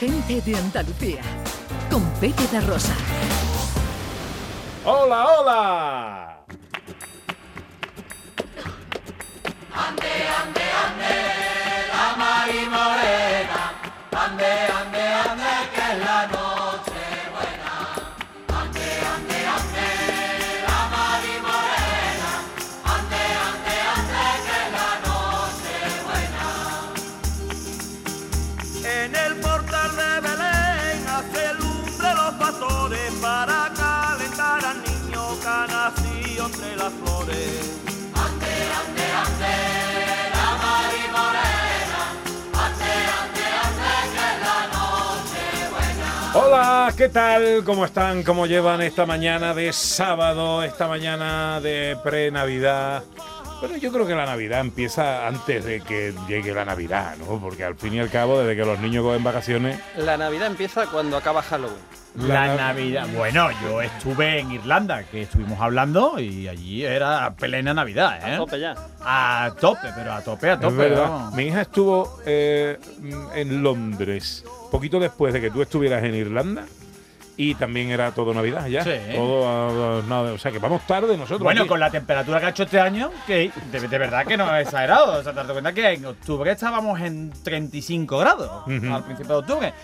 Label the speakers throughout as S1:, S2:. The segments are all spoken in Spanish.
S1: Gente de Andalucía, con Pepe da Rosa.
S2: ¡Hola, hola!
S3: En
S2: Hola, ¿qué tal? ¿Cómo están? ¿Cómo llevan esta mañana de sábado, esta mañana de pre-Navidad? Bueno, yo creo que la Navidad empieza antes de que llegue la Navidad, ¿no? Porque al fin y al cabo, desde que los niños cogen vacaciones,
S4: La Navidad empieza cuando acaba Halloween.
S5: La
S2: La-
S5: Navidad. Bueno, yo estuve en Irlanda, que estuvimos hablando, y allí era plena Navidad, ¿eh?
S4: A tope ya.
S5: A tope, pero a tope, a
S2: es
S5: tope.
S2: verdad.
S5: vamos.
S2: Mi hija estuvo eh, en Londres poquito después de que tú estuvieras en Irlanda. Y también era todo Navidad ya.
S5: Sí.
S2: Todo, ah, nada, o sea que vamos tarde nosotros.
S5: Bueno,
S2: aquí.
S5: con la temperatura que ha hecho este año, que de, de verdad que no es exagerado. O sea, te das cuenta que en octubre estábamos en 35 grados al principio de octubre.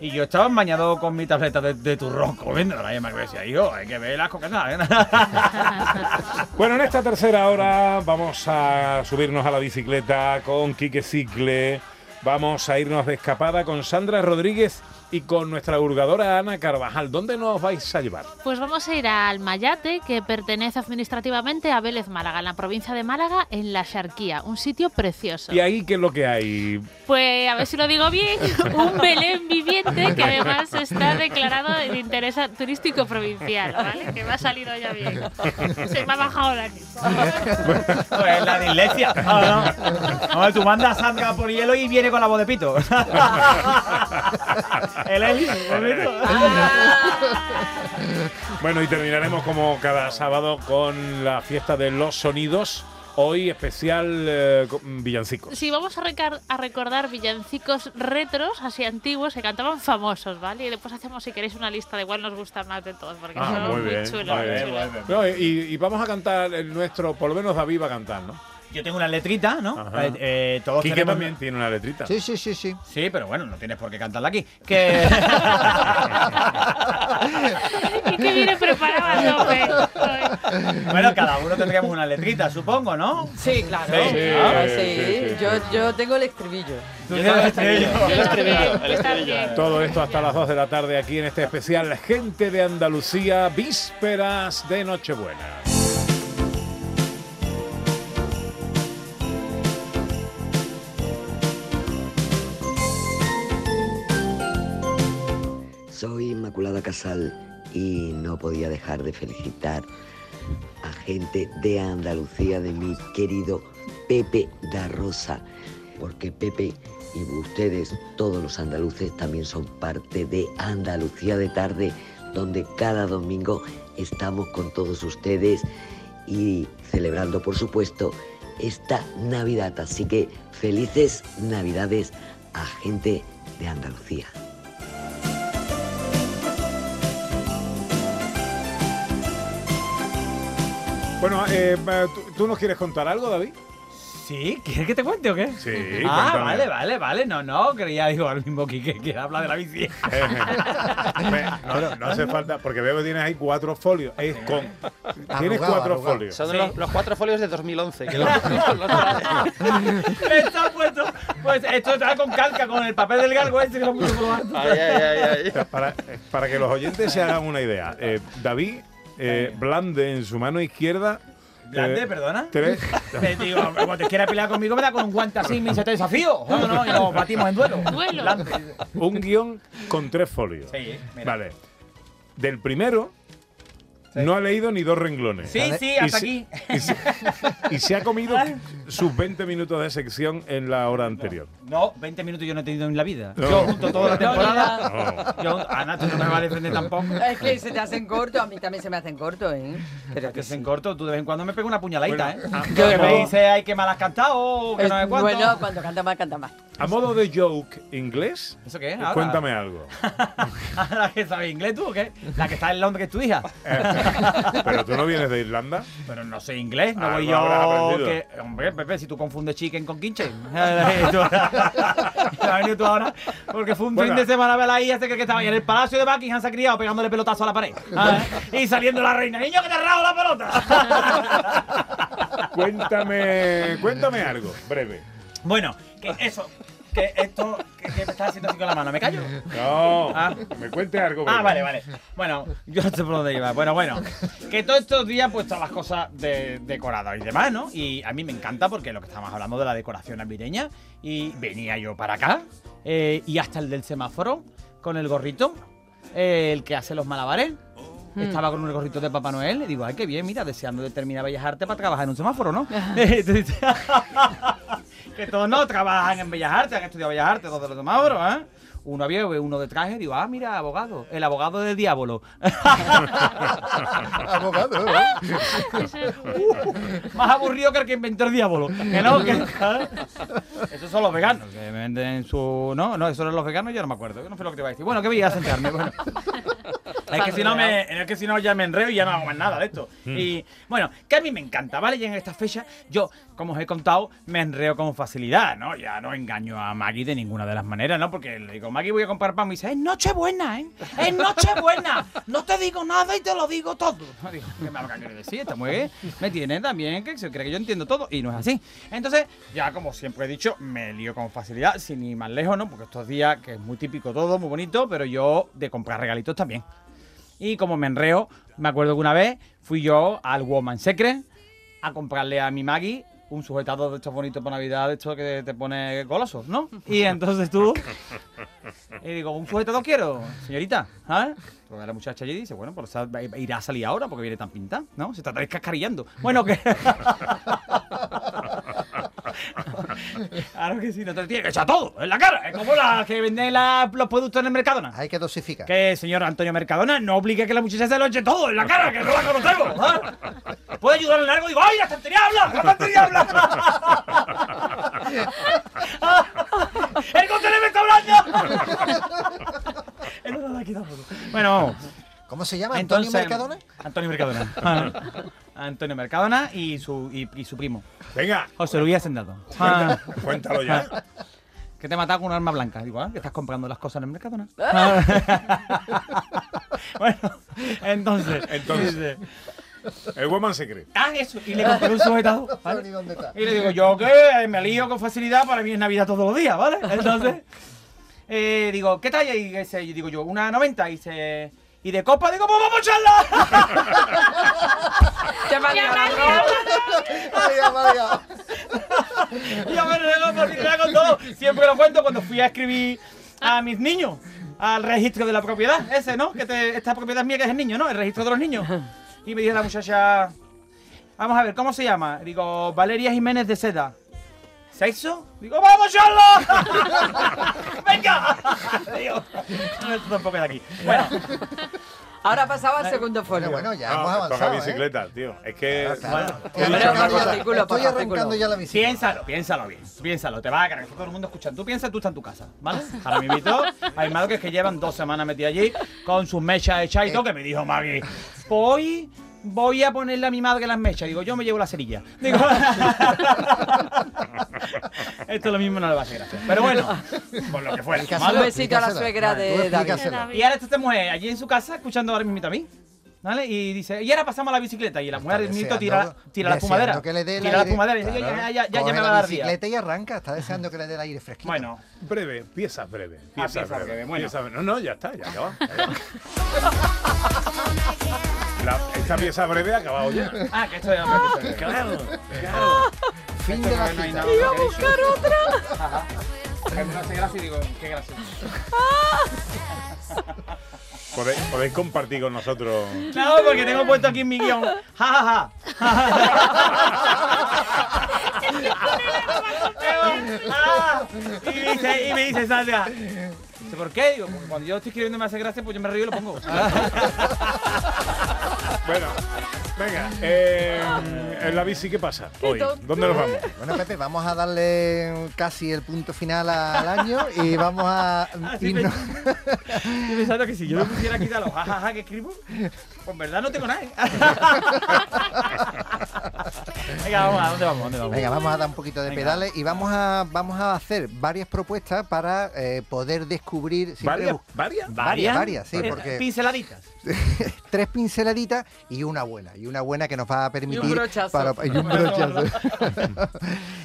S5: Y yo estaba bañado con mi tableta de, de turrón comiendo. La me decía, hijo, hay que ver las coquetas. ¿eh?".
S2: Bueno, en esta tercera hora vamos a subirnos a la bicicleta con Quique Cicle. Vamos a irnos de escapada con Sandra Rodríguez y con nuestra hurgadora Ana Carvajal. ¿Dónde nos vais a llevar?
S6: Pues vamos a ir al Mayate, que pertenece administrativamente a Vélez Málaga, en la provincia de Málaga, en la Xarquía, un sitio precioso.
S2: ¿Y ahí qué es lo que hay?
S6: Pues a ver si lo digo bien, un Belén viviente que además está declarado de interés turístico provincial, ¿vale? Que me ha salido ya bien. Se me ha bajado la
S5: Pues la dislexia. Ah, no. No, tú mandas a Sandra por hielo y viene con la voz de pito. El Eli, bonito.
S2: Bueno, y terminaremos como cada sábado con la fiesta de los sonidos. Hoy especial eh, con villancicos.
S6: Sí, vamos a, recar- a recordar villancicos retros, así antiguos, que cantaban famosos, ¿vale? Y después hacemos, si queréis, una lista de cuál nos gusta más de todos, porque
S2: Ah,
S6: son
S2: muy
S6: muy,
S2: bien,
S6: chulos.
S2: muy
S6: muy
S2: bien,
S6: chulos.
S2: No, y, y vamos a cantar el nuestro, por lo menos David va a cantar, ¿no?
S5: Yo tengo una letrita, ¿no?
S2: Ajá.
S5: Eh, eh, todos
S2: Quique
S5: tenemos-
S2: también tiene una letrita.
S7: Sí, sí, sí, sí.
S5: Sí, pero bueno, no tienes por qué cantarla aquí. Que.
S6: Y que viene preparado a
S5: bueno, cada uno tendríamos una letrita, supongo, ¿no?
S8: Sí, claro.
S5: Sí,
S2: sí,
S8: sí.
S2: sí, sí.
S8: Yo, yo tengo el estribillo.
S5: Tú tienes el estribillo.
S4: El estribillo, el
S6: Está
S4: estribillo.
S6: bien.
S2: Todo esto hasta las 2 de la tarde aquí en este especial Gente de Andalucía, vísperas de Nochebuena.
S9: Soy Inmaculada Casal y no podía dejar de felicitar a gente de Andalucía, de mi querido Pepe da Rosa, porque Pepe y ustedes, todos los andaluces, también son parte de Andalucía de tarde, donde cada domingo estamos con todos ustedes y celebrando, por supuesto, esta Navidad. Así que felices Navidades a gente de Andalucía.
S2: Bueno, eh, ¿tú, tú nos quieres contar algo, David?
S5: ¿Sí? ¿Quieres que te cuente o qué?
S2: Sí,
S5: Ah,
S2: cuéntame.
S5: vale, vale, vale. No, no, creía, digo, al mismo que, que, habla de la bici.
S2: no, no, no hace falta, porque veo que tienes ahí cuatro folios. Es con, tienes
S7: Arrugado,
S2: cuatro
S7: arrugado.
S2: folios.
S4: Son
S5: Sí.
S4: los, los cuatro folios de 2011. Que los, los-
S5: Está puesto. Pues esto está con calca, con el papel del galgo ese que lo puso por lo alto.
S4: Ay, ay, ay, ay.
S2: O sea, Para, para que los oyentes se hagan una idea, eh, David eh, blande en su mano izquierda.
S5: Blande,
S2: eh,
S5: perdona.
S2: Tres.
S5: Te digo, cuando te quieras pelear conmigo, me da con un guante así, me dice, te desafío. No, no, y nos batimos en duelo.
S6: Duelo.
S5: Blande.
S2: un guion con tres folios.
S5: Sí, mira.
S2: Vale. Del primero no ha leído ni dos renglones.
S5: Sí, sí,
S2: Y
S5: hasta
S2: se-
S5: aquí.
S2: Y se, y se ha comido sus 20 minutos de sección en la hora anterior.
S5: No, 20 minutos yo no he tenido en la vida.
S2: No.
S5: Yo junto toda la temporada.
S2: No.
S5: Yo, Ana, tú no me vas a defender tampoco.
S7: Es que se te hacen cortos, a mí también se me hacen cortos, ¿eh? Pero
S5: Que se en corto, tú de vez en cuando me pego una puñaladita,
S2: Bueno,
S5: ¿eh?
S2: ah,
S5: Yo que me dice, ay, que mal has cantado, no.
S7: Bueno, cuando canta más, canta más.
S2: A modo de joke inglés,
S5: ¿Eso qué es? ahora?
S2: cuéntame algo.
S5: ¿La que sabe inglés tú o qué? ¿La que está en Londres que es tu hija?
S2: Pero tú no vienes de Irlanda.
S5: Pero no sé inglés, no voy yo que... Hombre, Pepe, si tú confundes chicken con quinche. venido tú ahora porque fue un
S2: Bueno.
S5: fin de semana hija, se cree que estaba ahí en el palacio de Buckingham, se ha criado pegándole pelotazo a la pared. Ah, Y saliendo la reina, niño que te ha rado la pelota.
S2: Cuéntame, cuéntame algo, breve.
S5: bueno, que eso, que esto, que, que me estás haciendo así con la mano, ¿me callo?
S2: No,
S5: Ah.
S2: me cuente algo.
S5: Ah, vale, vale. Bueno, yo no sé por dónde iba. Bueno, bueno. Que todos estos días, pues, todas las cosas de, decoradas y demás, ¿no? Y a mí me encanta porque lo que estamos hablando de la decoración navideña. Y venía yo para acá. eh, y hasta el del semáforo, con el gorrito. eh, el que hace los malabares. Estaba con un gorrito de Papá Noel. Y digo, ay, qué bien, mira, deseando de terminar Bellas Artes para trabajar en un semáforo, ¿no? Que todos no trabajan en Bellas Artes, han estudiado Bellas Artes, todos los semáforos, ¿eh? Uno había uno de traje, digo, ah, mira, abogado, el abogado del diablo.
S8: Abogado, ¿eh?
S5: Más aburrido que el que inventó el diablo. Que no, que. Esos son los veganos, que venden su. No, no, esos son los veganos, yo no me acuerdo. Yo no sé lo que te iba a decir. Bueno, que voy a sentarme. Bueno. Es que si no me, es que si no ya me enreo y ya no hago más nada de esto. Y bueno, que a mí me encanta, ¿vale? Y en esta fecha, yo, como os he contado, me enreo con facilidad, ¿no? Ya no engaño a Maggie de ninguna de las maneras, ¿no? Porque le digo, Maggie, voy a comprar pan. Y dice, es Nochebuena, ¿eh? Es Nochebuena. No te digo nada y te lo digo todo. Digo, ¿qué me habrá querido decir? Esta mujer me tiene también que se cree que yo entiendo todo y no es así. Entonces, ya como siempre he dicho, me lío con facilidad, sin ir más lejos, ¿no? Porque estos días, que es muy típico todo, muy bonito, pero yo de comprar regalitos también. Y como me enreo, me acuerdo que una vez fui yo al Woman Secret a comprarle a mi Maggie un sujetador de estos bonitos para Navidad, de estos que te pone goloso, ¿no? Y entonces tú... Y digo, ¿un sujetador quiero, señorita? ¿Sabes? Porque la muchacha allí dice, bueno, pues irá a salir ahora porque viene tan pintada, ¿no? Se está descascarillando. Bueno, que... Claro que sí, no te tiene que echar todo en la cara. Es como la que venden la- los productos en el Mercadona.
S8: Hay que dosificar.
S5: Que señor Antonio Mercadona no obligue a que la muchacha se lo eche todo en la cara, que no la conocemos. ¿ah? ¿Puede ayudar en algo? Digo, ¡ay, la estantería habla! ¡La estantería habla! ¡El contenedor me está hablando! Aquí tampoco. Bueno, vamos.
S8: ¿Cómo se llama? ¿Antonio
S5: Entonces,
S8: Mercadona?
S5: Antonio Mercadona. Ah, Antonio Mercadona y su, y, y su primo,
S2: Venga,
S5: José Luis Hacendado. Ah,
S2: cuéntalo ya.
S5: que te ha matado con un arma blanca. Digo, ah, que estás comprando las cosas en el Mercadona. bueno, entonces.
S2: Entonces.
S5: dice,
S2: El Woman Secret.
S5: ah, eso. Y le compré un sujetador.
S8: No
S5: ¿vale?
S8: sé ni dónde está.
S5: Y le digo, yo que me lío con facilidad, para mí es Navidad todos los días, ¿vale? Entonces, eh, digo, ¿qué talla? Y dice, y digo yo, una 90. Y dice, ¿y de copa? Digo, pues vamos a echarla.
S7: Ya me
S5: yo me rego por facilidad con todo. Siempre lo cuento cuando fui a escribir a mis niños al registro de la propiedad. Ese, ¿no? Que te- esta propiedad es mía, que es el niño, ¿no? El registro de los niños. Y me dijo la muchacha, vamos a ver, ¿cómo se llama? Digo, Valeria Jiménez de Seda. ¿Sexo? Digo, ¡vamos, Charlo! ¡Venga! Digo, esto tampoco es de aquí. Bueno,
S7: Ahora pasaba al segundo folio.
S8: bueno, ya
S2: No,
S8: hemos
S2: toca
S8: avanzado. ¿eh?
S2: bicicleta, tío. Es que.
S8: Claro.
S2: he
S8: Estoy arrancando ya- la bicicleta.
S5: piénsalo, piénsalo bien. Piénsalo, te va a cargar. Todo el mundo escucha. Tú piensas, tú estás en tu casa, ¿vale? Ahora me invito. Hay madres que llevan dos semanas metidas allí con sus mechas hechas y todo, que me dijo Maggie. Voy, voy a ponerle a mi madre las mechas. Digo, yo me llevo la cerilla. Digo, esto lo mismo no le va a hacer gracia. Pero bueno, por lo que.
S8: Explícaselo,
S7: Un besito a la suegra
S8: Vale,
S7: de David.
S5: Y ahora está esta mujer allí en su casa escuchando ahora mismo a mí. ¿Vale? Y dice, y ahora pasamos a la bicicleta. Y la mujer mismo
S8: deseando-
S5: tira, tira la espumadera.
S8: que le dé el
S5: tira la espumadera y dice,
S8: Claro.
S5: ya, ya, ya, me va
S8: la
S5: a dar día.
S8: bicicleta y arranca. Está deseando que le dé el aire fresquito.
S5: Bueno,
S2: Breve, piezas breve. Piezas
S5: piezas
S2: breve. No, no, ya está, ya acaba. La- esta pieza breve ha acabado ya.
S5: ah, que esto es otra cosa.
S2: Claro, claro.
S8: Fin de la
S5: No hay
S8: cita.
S5: nada que queréis. Que me hace gracia y digo, qué gracioso.
S2: Podéis, podéis compartir con nosotros.
S5: No, porque tengo puesto aquí en mi guion. Ja, ja, ja. y me dice, y me dice Sandra. ¿por qué? Digo, porque cuando yo estoy escribiendo y me hace gracia, pues yo me río y lo pongo.
S2: Bueno, venga, eh, en la bici, ¿qué pasa hoy? ¿Dónde nos vamos?
S8: Bueno, Pepe, vamos a darle casi el punto final al año y vamos a
S5: Así
S8: irnos-
S5: Yo pensando que si yo me pusiera a quitar los jajaja que escribo, pues en verdad no tengo nada. ¿eh? Venga, vamos, ¿a dónde vamos? ¿A dónde vamos?
S8: Venga, vamos a dar un poquito de
S5: Venga.
S8: pedales y vamos a, vamos a hacer varias propuestas para eh, poder descubrir...
S2: ¿Varias? ¿Varias?
S8: Varias, varias, sí,
S5: Eh,
S8: porque
S5: Pinceladitas.
S8: tres pinceladitas y una buena, y una buena que nos va a permitir...
S7: brochazo.
S8: para- y un brochazo.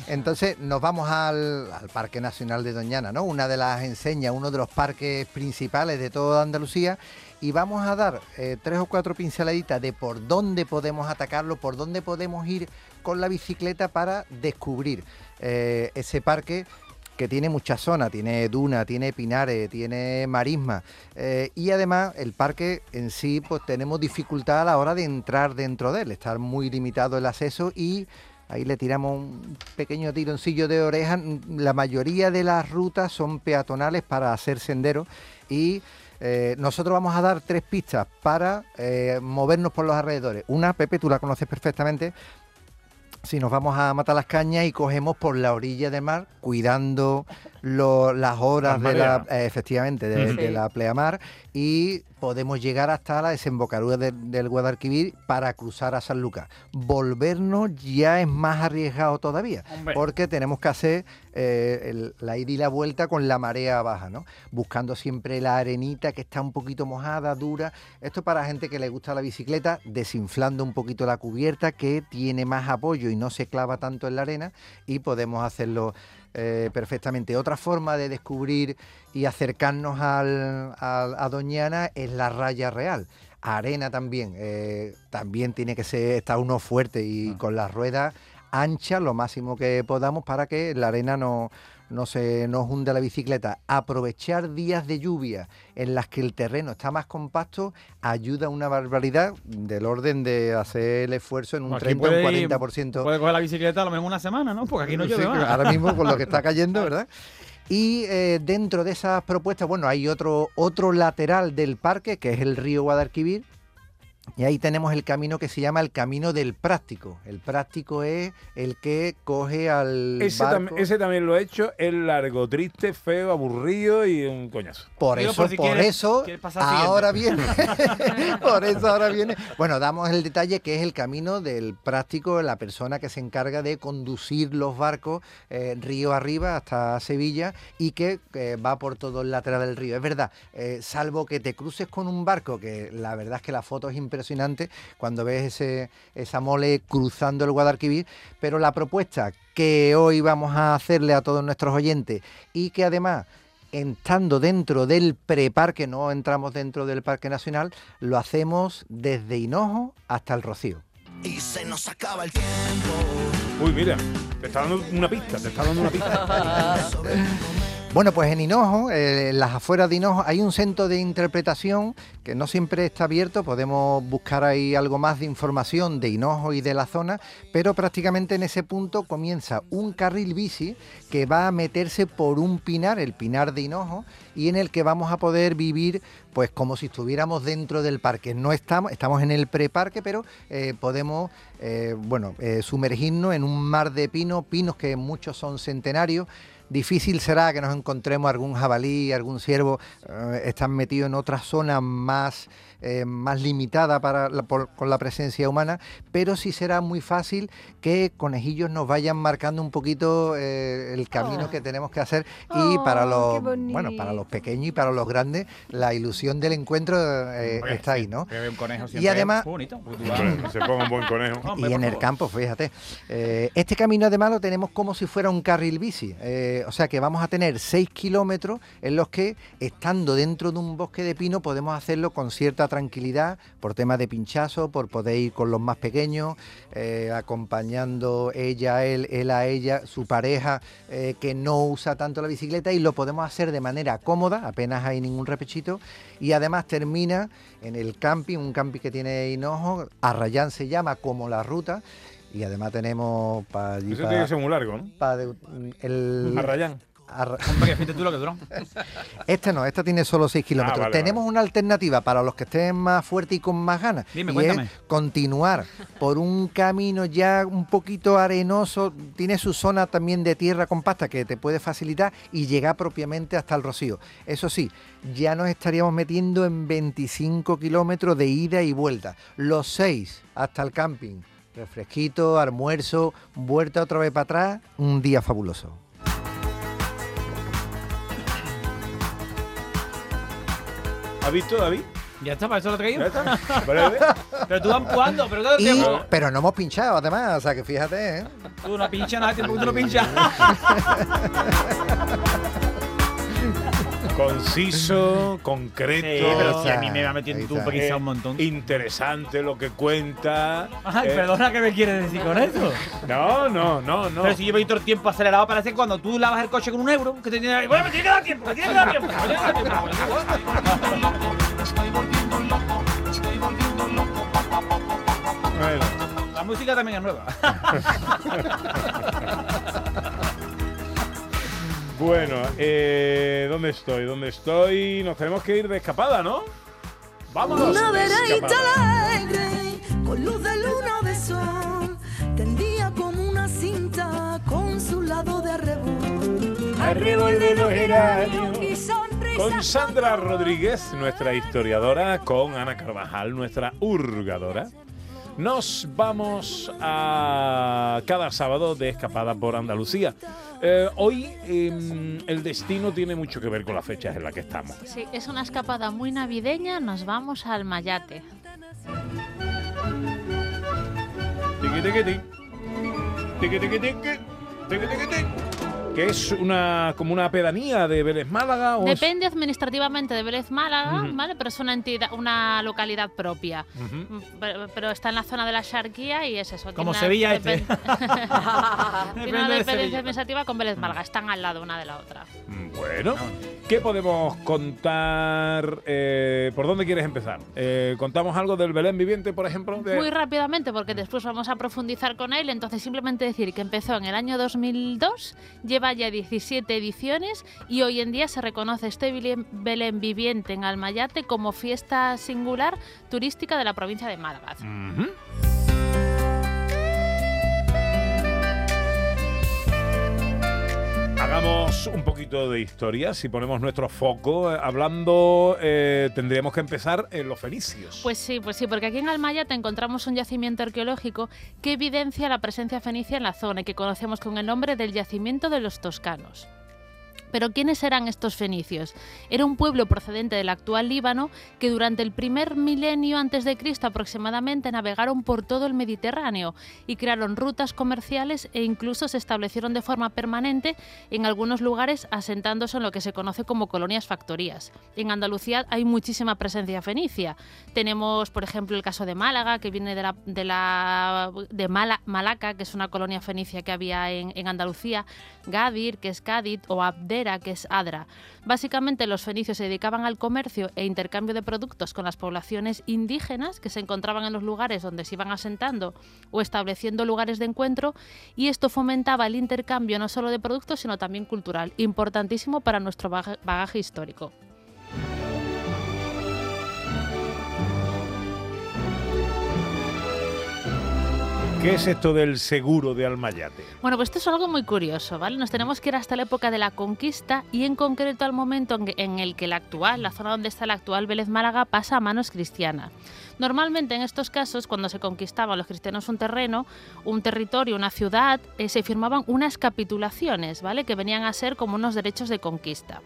S8: Entonces nos vamos al, al Parque Nacional de Doñana, ¿no? Una de las enseñas, uno de los parques principales de toda Andalucía. Y vamos a dar eh, tres o cuatro pinceladitas de por dónde podemos atacarlo, por dónde podemos ir con la bicicleta para descubrir eh, ese parque que tiene muchas zonas, tiene duna, tiene pinares, tiene marisma eh, y además el parque en sí pues tenemos dificultad a la hora de entrar dentro de él, estar muy limitado el acceso y ahí le tiramos un pequeño tironcillo de oreja, la mayoría de las rutas son peatonales para hacer senderos y eh, nosotros vamos a dar tres pistas para eh, movernos por los alrededores. Una, Pepe, tú la conoces perfectamente, si nos vamos a matar las cañas y cogemos por la orilla del mar, cuidando lo- las horas
S2: Las
S8: de la, eh, efectivamente, de, la pleamar y podemos llegar hasta la desembocadura de- del Guadalquivir para cruzar a San Lucas. Volvernos ya es más arriesgado todavía,
S5: Hombre.
S8: porque tenemos que hacer eh, el- la ida y la vuelta con la marea baja, ¿no? Buscando siempre la arenita que está un poquito mojada, dura. Esto para gente que le gusta la bicicleta, desinflando un poquito la cubierta que tiene más apoyo y no se clava tanto en la arena y podemos hacerlo eh, perfectamente. Otra forma de descubrir y acercarnos al- al- a Doñana es la raya real. Arena también, eh, también tiene que ser, estar uno fuerte y con las ruedas anchas lo máximo que podamos para que la arena no, no se nos hunde la bicicleta. Aprovechar días de lluvia en las que el terreno está más compacto ayuda una barbaridad del orden de hacer el esfuerzo en un
S5: Aquí
S8: 30 o un
S5: puede ir-
S8: 40%.
S5: Puede coger la bicicleta a lo mejor una semana, ¿no? Porque aquí no
S8: Sí,
S5: llueve más.
S8: ahora mismo con lo que está cayendo, ¿verdad? Y eh, dentro de esas propuestas, bueno, hay otro, otro lateral del parque, que es el río Guadalquivir, y ahí tenemos el camino que se llama el camino del práctico. El práctico es el que coge al
S2: Ese,
S8: barco.
S2: tam- ese también lo he hecho, es largo, triste, feo, aburrido y un coñazo.
S8: Por
S5: Digo,
S8: eso,
S5: por si
S8: por
S5: quieres-
S8: eso,
S5: quieres
S8: ahora viene. por eso ahora viene. Bueno, damos el detalle que es el camino del práctico, la persona que se encarga de conducir los barcos eh, río arriba hasta Sevilla y que eh, va por todo el lateral del río. Es verdad, eh, salvo que te cruces con un barco, que la verdad es que la foto es impresionante cuando ves ese, esa mole cruzando el Guadalquivir, pero la propuesta que hoy vamos a hacerle a todos nuestros oyentes y que además estando dentro del preparque, no entramos dentro del Parque Nacional, lo hacemos desde Hinojo hasta el Rocío.
S3: Y se nos acaba el tiempo.
S2: Uy, mira, te está dando una pista, te está dando una pista.
S8: Bueno, pues en Hinojo, eh, en las afueras de Hinojo, hay un centro de interpretación que no siempre está abierto, podemos buscar ahí algo más de información de Hinojo y de la zona, pero prácticamente en ese punto comienza un carril bici que va a meterse por un pinar, el pinar de Hinojo, y en el que vamos a poder vivir pues como si estuviéramos dentro del parque. No estamos, estamos en el preparque, pero eh, podemos eh, bueno, sumergirnos en un mar de pinos, pinos que muchos son centenarios. Difícil será que nos encontremos algún jabalí, algún ciervo, eh, están metidos en otra zona más, eh, más limitada para la- por- con la presencia humana, pero sí será muy fácil que conejillos nos vayan marcando un poquito eh, el camino
S7: Oh.
S8: que tenemos que hacer y para
S7: Oh,
S8: los
S7: qué
S8: bueno para los pequeños y para los grandes la ilusión del encuentro eh, está ahí, ¿no?
S5: que ve un conejo
S8: Y además-
S5: bonito.
S2: Se ponga un buen conejo.
S8: Y en el campo, fíjate. Eh, este camino además lo tenemos como si fuera un carril bici. O sea que vamos a tener 6 kilómetros en los que, estando dentro de un bosque de pino, podemos hacerlo con cierta tranquilidad, por temas de pinchazo, por poder ir con los más pequeños, eh, acompañando ella a él, él a ella, su pareja eh, que no usa tanto la bicicleta y lo podemos hacer de manera cómoda, apenas hay ningún repechito, y además termina en el camping, un camping que tiene Hinojo, Arrayán se llama como la ruta, y además tenemos para.
S2: Eso
S8: pa-
S2: tiene que ser muy largo, ¿no?
S8: pa de- el,
S2: Arrayán.
S5: Hombre, que tú lo que duró.
S8: Este no, esta tiene solo 6 kilómetros.
S2: Ah, vale,
S8: Tenemos una alternativa para los que estén más fuertes y con más ganas.
S5: Dime,
S8: y
S5: cuéntame.
S8: es continuar por un camino ya un poquito arenoso. Tiene su zona también de tierra compacta que te puede facilitar y llegar propiamente hasta el Rocío. Eso sí, ya nos estaríamos metiendo en 25 kilómetros de ida y vuelta. Los 6 hasta el camping. Refresquito, almuerzo, vuelta otra vez para atrás. Un día fabuloso.
S2: ¿Has visto, David?
S5: Ya está, para eso lo he
S2: ¿Ya
S5: traído. Pero tú vas empujando, pero todo el
S8: Y-
S5: tiempo.
S8: pero no hemos pinchado además, o sea que fíjate, ¿eh?
S5: Tú no pinchas nada, tiempo que tú no pinchas.
S2: Conciso, concreto.
S5: Sí, pero si a mí me va metiendo tú
S2: eh,
S5: un montón.
S2: Interesante lo que cuenta.
S5: Ay,
S2: Eh,
S5: perdona, ¿qué me quieres decir con eso?
S2: No, no, no, no.
S5: Pero si yo voy todo el tiempo acelerado, parece que cuando tú lavas el coche con un euro, que te tiene Bueno, me tiene que dar tiempo, me tiene que dar tiempo. me tiene que dar tiempo.
S2: Bueno,
S5: La música también es nueva.
S2: bueno eh, ¿dónde estoy? ¿Dónde estoy? Nos tenemos que ir de escapada, ¿no? Vámonos.
S10: Una
S2: escapada.
S10: alegre, con luz de luna de sol, tendía como una cinta con su lado de arrebol.
S2: Arrebol de los geranios. Con Sandra Rodríguez, nuestra historiadora, con Ana Carvajal, nuestra hurgadora. Nos vamos a cada sábado de escapada por Andalucía. Eh, hoy em, el destino tiene mucho que ver con las fechas en las que estamos.
S6: Sí, es una escapada muy navideña. Nos vamos al Mayate.
S2: Tiqui, tiqui, tiqui. Que es una como una pedanía de Vélez Málaga o es-
S6: Depende administrativamente de Vélez Málaga. ¿vale? Pero es una entidad, una localidad propia. Mm, Pero, pero está en la zona de la Xarquía y es eso.
S5: Como
S6: tiene una
S5: Sevilla este.
S6: tiene una
S5: Depende de
S6: dependencia administrativa con Vélez Málaga. Están al lado una de la otra.
S2: Bueno, ¿qué podemos contar? eh, ¿Por dónde quieres empezar? Eh, ¿Contamos algo del Belén viviente, por ejemplo? De-
S6: Muy rápidamente, porque después vamos a profundizar con él. Entonces, simplemente decir que empezó en el año 2002, lleva ya 17 ediciones y hoy en día se reconoce este Belén- viviente en Almayate como fiesta singular turística de la provincia de Málaga.
S2: Hagamos un poquito de historia, si ponemos nuestro foco. eh, hablando, eh, tendríamos que empezar en los fenicios.
S6: Pues sí, pues sí, porque aquí en Almayate encontramos un yacimiento arqueológico que evidencia la presencia fenicia en la zona y que conocemos con el nombre del yacimiento de los toscanos. Pero ¿quiénes eran estos fenicios? Era un pueblo procedente del actual Líbano que durante el primer milenio antes de Cristo aproximadamente navegaron por todo el Mediterráneo y crearon rutas comerciales e incluso se establecieron de forma permanente en algunos lugares asentándose en lo que se conoce como colonias factorías. En Andalucía hay muchísima presencia fenicia. Tenemos, por ejemplo, el caso de Málaga, que viene de la de, la, de Mala- Malaca, que es una colonia fenicia que había en, en Andalucía, Gadir, que es Cádiz, o Que es Adra. Básicamente los fenicios se dedicaban al comercio e intercambio de productos con las poblaciones indígenas que se encontraban en los lugares donde se iban asentando o estableciendo lugares de encuentro y esto fomentaba el intercambio no solo de productos sino también cultural, importantísimo para nuestro baga- bagaje histórico.
S2: ¿Qué es esto del seguro de Almayate?
S6: Bueno, pues esto es algo muy curioso, ¿vale? Nos tenemos que ir hasta la época de la conquista y en concreto al momento en el que la actual, la zona donde está la actual Vélez Málaga, pasa a manos cristianas. Normalmente en estos casos, cuando se conquistaban los cristianos un terreno, un territorio, una ciudad, eh, se firmaban unas capitulaciones, ¿vale? Que venían a ser como unos derechos de conquista.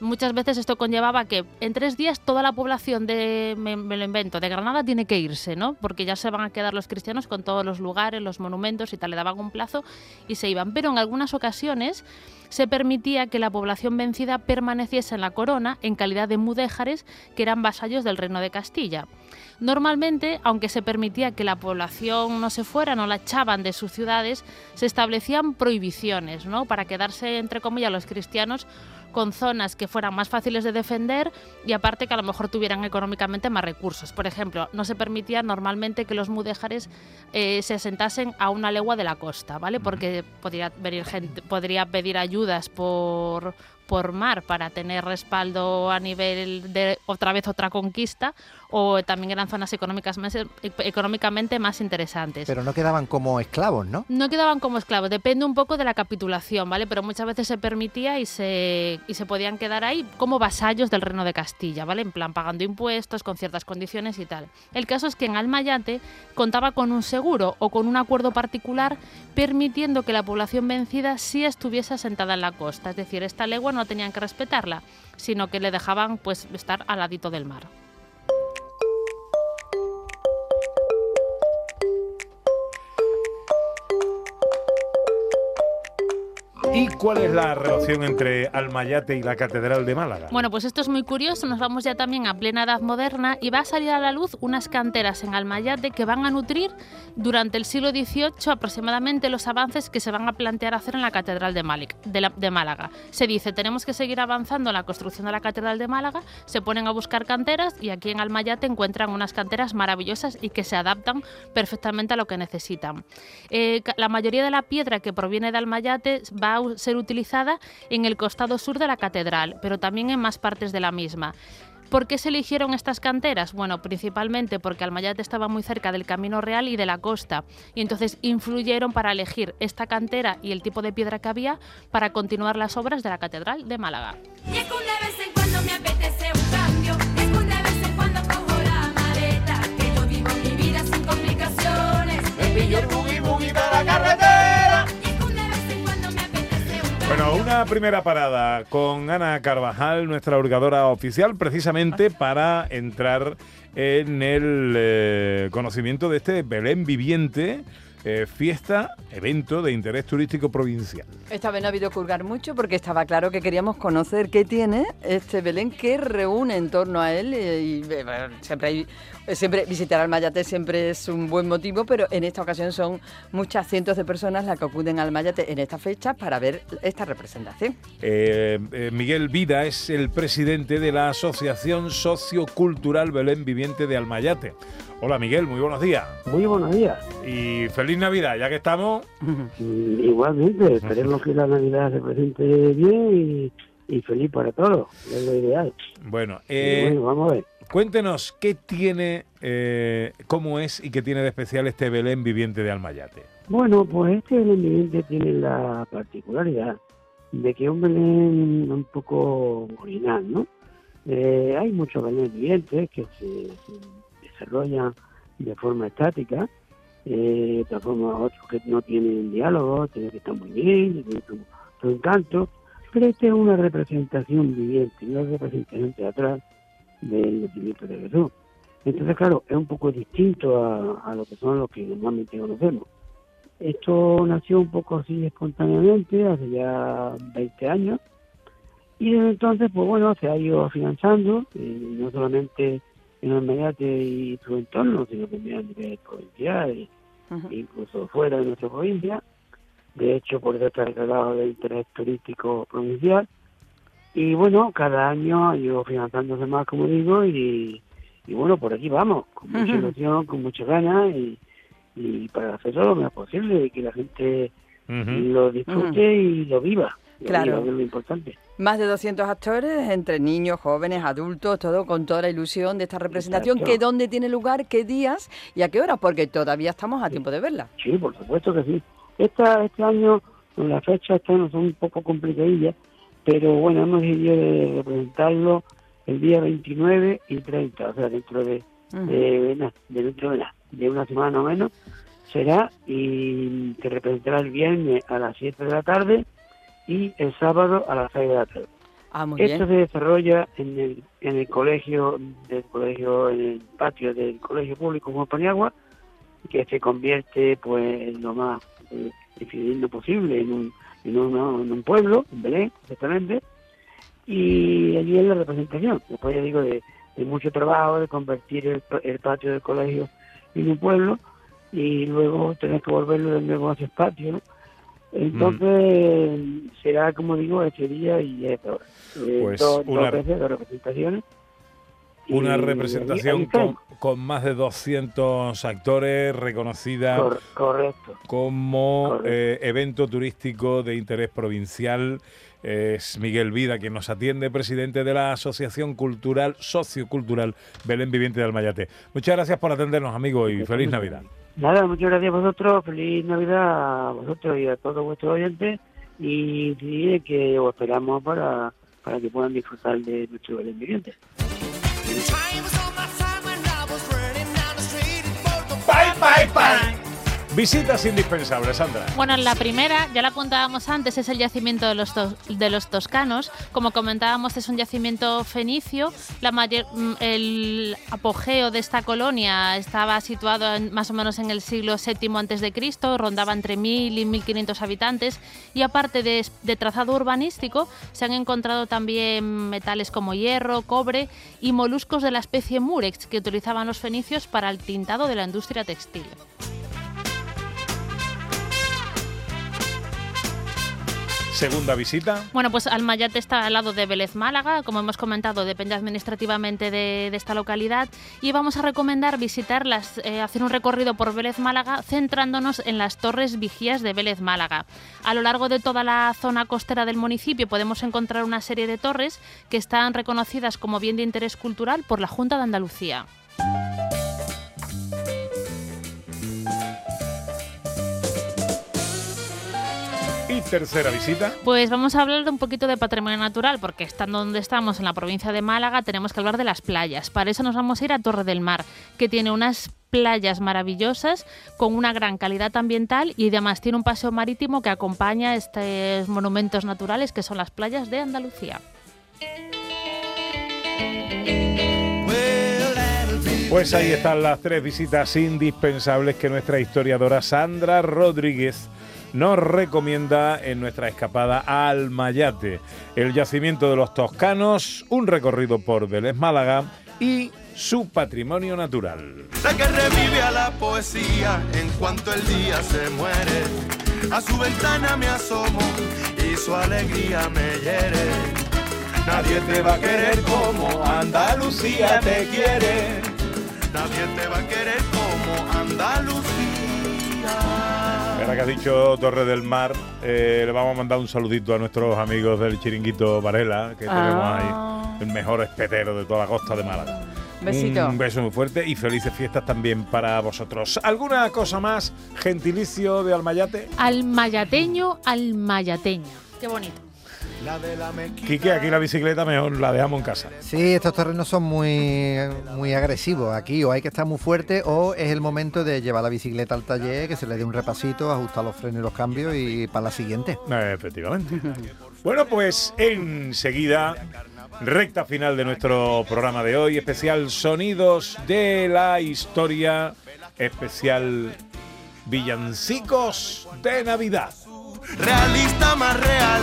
S6: Muchas veces esto conllevaba que en tres días toda la población de, me, lo invento, de Granada tiene que irse, ¿no? Porque ya se van a quedar los cristianos con todos los lugares, los monumentos y tal, le daban un plazo y se iban. Pero en algunas ocasiones se permitía que la población vencida permaneciese en la corona en calidad de mudéjares que eran vasallos del reino de Castilla. Normalmente, aunque se permitía que la población no se fuera, no la echaban de sus ciudades, se establecían prohibiciones, ¿no? Para quedarse, entre comillas, los cristianos con zonas que fueran más fáciles de defender y aparte que a lo mejor tuvieran económicamente más recursos. Por ejemplo, no se permitía normalmente que los mudéjares eh, se asentasen a una legua de la costa, ¿vale? Porque podría venir gente, podría pedir ayudas por por mar para tener respaldo a nivel de otra vez otra conquista o también eran zonas económicas más, económicamente más interesantes.
S8: Pero no quedaban como esclavos, ¿no?
S6: No quedaban como esclavos, depende un poco de la capitulación, ¿vale? Pero muchas veces se permitía y se, y se podían quedar ahí como vasallos del reino de Castilla, ¿vale? En plan pagando impuestos, con ciertas condiciones y tal. El caso es que en Almayate contaba con un seguro o con un acuerdo particular permitiendo que la población vencida sí estuviese asentada en la costa, es decir, esta legua no tenían que respetarla, sino que le dejaban pues estar al ladito del mar.
S2: ¿Y cuál es la relación entre Almayate y la Catedral de Málaga?
S6: Bueno, pues esto es muy curioso, nos vamos ya también a plena edad moderna y va a salir a la luz unas canteras en Almayate que van a nutrir durante el siglo XVIII aproximadamente los avances que se van a plantear hacer en la Catedral de, Málaga. Se dice, tenemos que seguir avanzando en la construcción de la Catedral de Málaga, se ponen a buscar canteras y aquí en Almayate encuentran unas canteras maravillosas y que se adaptan perfectamente a lo que necesitan. Eh, la mayoría de la piedra que proviene de Almayate va a ser utilizada en el costado sur de la catedral, pero también en más partes de la misma. ¿Por qué se eligieron estas canteras? Bueno, principalmente porque Almayate estaba muy cerca del Camino Real y de la costa, y entonces influyeron para elegir esta cantera y el tipo de piedra que había para continuar las obras de la Catedral de Málaga.
S2: Bueno, una primera parada con Ana Carvajal, nuestra hurgadora oficial, precisamente para entrar en el eh, conocimiento de este Belén viviente, eh, fiesta, evento de interés turístico provincial.
S7: Esta vez no ha habido que hurgar mucho porque estaba claro que queríamos conocer qué tiene este Belén que reúne en torno a él eh, y, siempre hay siempre visitar Almayate siempre es un buen motivo, pero en esta ocasión son muchas cientos de personas las que acuden al Almayate en esta fecha para ver esta representación.
S2: Eh, eh, Miguel Vida es el presidente de la Asociación Sociocultural Belén Viviente de Almayate. Hola Miguel, muy buenos días.
S11: Muy buenos días.
S2: Y feliz Navidad, ya que estamos.
S11: Igualmente, esperemos que la Navidad se presente bien y, y feliz para todos, es lo ideal.
S2: Bueno, eh,
S11: bueno, vamos a ver.
S2: Cuéntenos qué tiene, eh, cómo es y qué tiene de especial este Belén Viviente de Almayate.
S11: Bueno, pues este Belén viviente tiene la particularidad de que es un Belén un poco original, ¿no? Eh, hay muchos Belén vivientes que se, desarrollan de forma estática, eh, de forma otros que no tienen diálogo, tienen que estar muy bien, tienen su, su encanto, pero este es una representación viviente, una representación teatral del nacimiento de Jesús. Entonces, claro, es un poco distinto a, a lo que son los que normalmente conocemos. Esto nació un poco así espontáneamente, hace ya 20 años, y desde entonces, pues bueno, se ha ido afianzando, eh, no solamente en Almayate y su entorno, sino también a nivel provincial, e incluso fuera de nuestra provincia. De hecho, por eso está declarado de interés turístico provincial. Y bueno, cada año ha ido financiándose más, como digo, y, y bueno, por aquí vamos, con mucha ilusión, con muchas ganas, y, y para hacer todo lo mejor posible, y que la gente lo disfrute y lo viva.
S7: Claro.
S11: lo importante.
S7: Más de 200 actores, entre niños, jóvenes, adultos, todo con toda la ilusión de esta representación.
S11: Exacto.
S7: ¿Qué dónde tiene lugar, qué días y a qué hora? Porque todavía estamos a tiempo de verla.
S11: Sí, por supuesto que sí. Esta, este año las fechas estas son un poco complicadillas, pero bueno, hemos decidido de representarlo el día 29 y 30, o sea, dentro de, de, de dentro de, na- de una semana o menos será y se representará el viernes a las 7 de la tarde y el sábado a las 6 de la tarde.
S7: Ah, muy
S11: Esto
S7: bien.
S11: se desarrolla en el, en el colegio, del colegio, en el patio del colegio público Juan Paniagua, que se convierte pues en lo más eh, fidedigno posible en un, en, uno- en un pueblo, en Belén, exactamente, y allí es la representación, después ya digo, de, de mucho trabajo, de convertir el, el patio del colegio en un pueblo, y luego tener que volverlo de nuevo el patio, ¿no? Entonces, será como digo, este día y esta hora. Eh,
S2: Pues
S11: dos,
S2: una-
S11: dos veces, dos representaciones.
S2: Una
S11: Y
S2: representación con, con más de 200 actores, reconocida
S11: Cor- correcto.
S2: como
S11: Correcto.
S2: eh, evento turístico de interés provincial. Es Miguel Vida quien nos atiende, presidente de la Asociación Cultural Sociocultural Belén Viviente de Almayate. Muchas gracias por atendernos, amigo, y feliz Navidad.
S11: Nada, muchas gracias a vosotros, feliz Navidad a vosotros y a todos vuestros oyentes y sí, que os esperamos para, para que puedan disfrutar de nuestro Belén viviente. Bye, bye, bye.
S2: Visitas indispensables, Sandra.
S6: Bueno, la primera, ya la apuntábamos antes, es el yacimiento de los, de los toscanos. Como comentábamos, es un yacimiento fenicio. La mayor, mm, el apogeo de esta colonia estaba situado en- más o menos en el siglo VII Cristo, rondaba entre 1.000 y 1.500 habitantes. Y aparte de, de trazado urbanístico, se han encontrado también metales como hierro, cobre y moluscos de la especie murex que utilizaban los fenicios para el tintado de la industria textil.
S2: Segunda visita.
S6: Bueno, pues Almayate está al lado de Vélez Málaga, como hemos comentado, depende administrativamente de, esta localidad y vamos a recomendar visitar las, eh, hacer un recorrido por Vélez Málaga centrándonos en las torres vigías de Vélez Málaga. A lo largo de toda la zona costera del municipio podemos encontrar una serie de torres que están reconocidas como bien de interés cultural por la Junta de Andalucía.
S2: Tercera visita.
S6: Pues vamos a hablar de un poquito de patrimonio natural, porque estando donde estamos, en la provincia de Málaga, tenemos que hablar de las playas. Para eso nos vamos a ir a Torre del Mar, que tiene unas playas maravillosas con una gran calidad ambiental y además tiene un paseo marítimo que acompaña estos monumentos naturales que son las playas de Andalucía.
S2: Pues ahí están las tres visitas indispensables que nuestra historiadora Sandra Rodríguez nos recomienda en nuestra escapada a Almayate, el yacimiento de los toscanos, un recorrido por Vélez Málaga y su patrimonio natural.
S3: La que revive a la poesía en cuanto el día se muere. A su ventana me asomo y su alegría me hiere. Nadie te va a querer como Andalucía te quiere. Nadie te va a querer como Andalucía.
S2: Ahora que has dicho Torre del Mar, eh, le vamos a mandar un saludito a nuestros amigos del chiringuito Varela, que tenemos
S7: Ah.
S2: ahí el mejor espetero de toda la costa de Málaga.
S7: Besito.
S2: Un beso muy fuerte y felices fiestas también para vosotros. ¿Alguna cosa más? Gentilicio de Almayate.
S6: Almayateño, almayateña. Qué bonito.
S2: Quique, aquí la bicicleta mejor la dejamos en casa.
S8: Sí, estos terrenos son muy, muy agresivos aquí, o hay que estar muy fuerte, o es el momento de llevar la bicicleta al taller, que se le dé un repasito, ajustar los frenos y los cambios y para la siguiente.
S2: Efectivamente. Bueno, pues enseguida, recta final de nuestro programa de hoy, especial Sonidos de la Historia, especial Villancicos de Navidad.
S3: realista más real,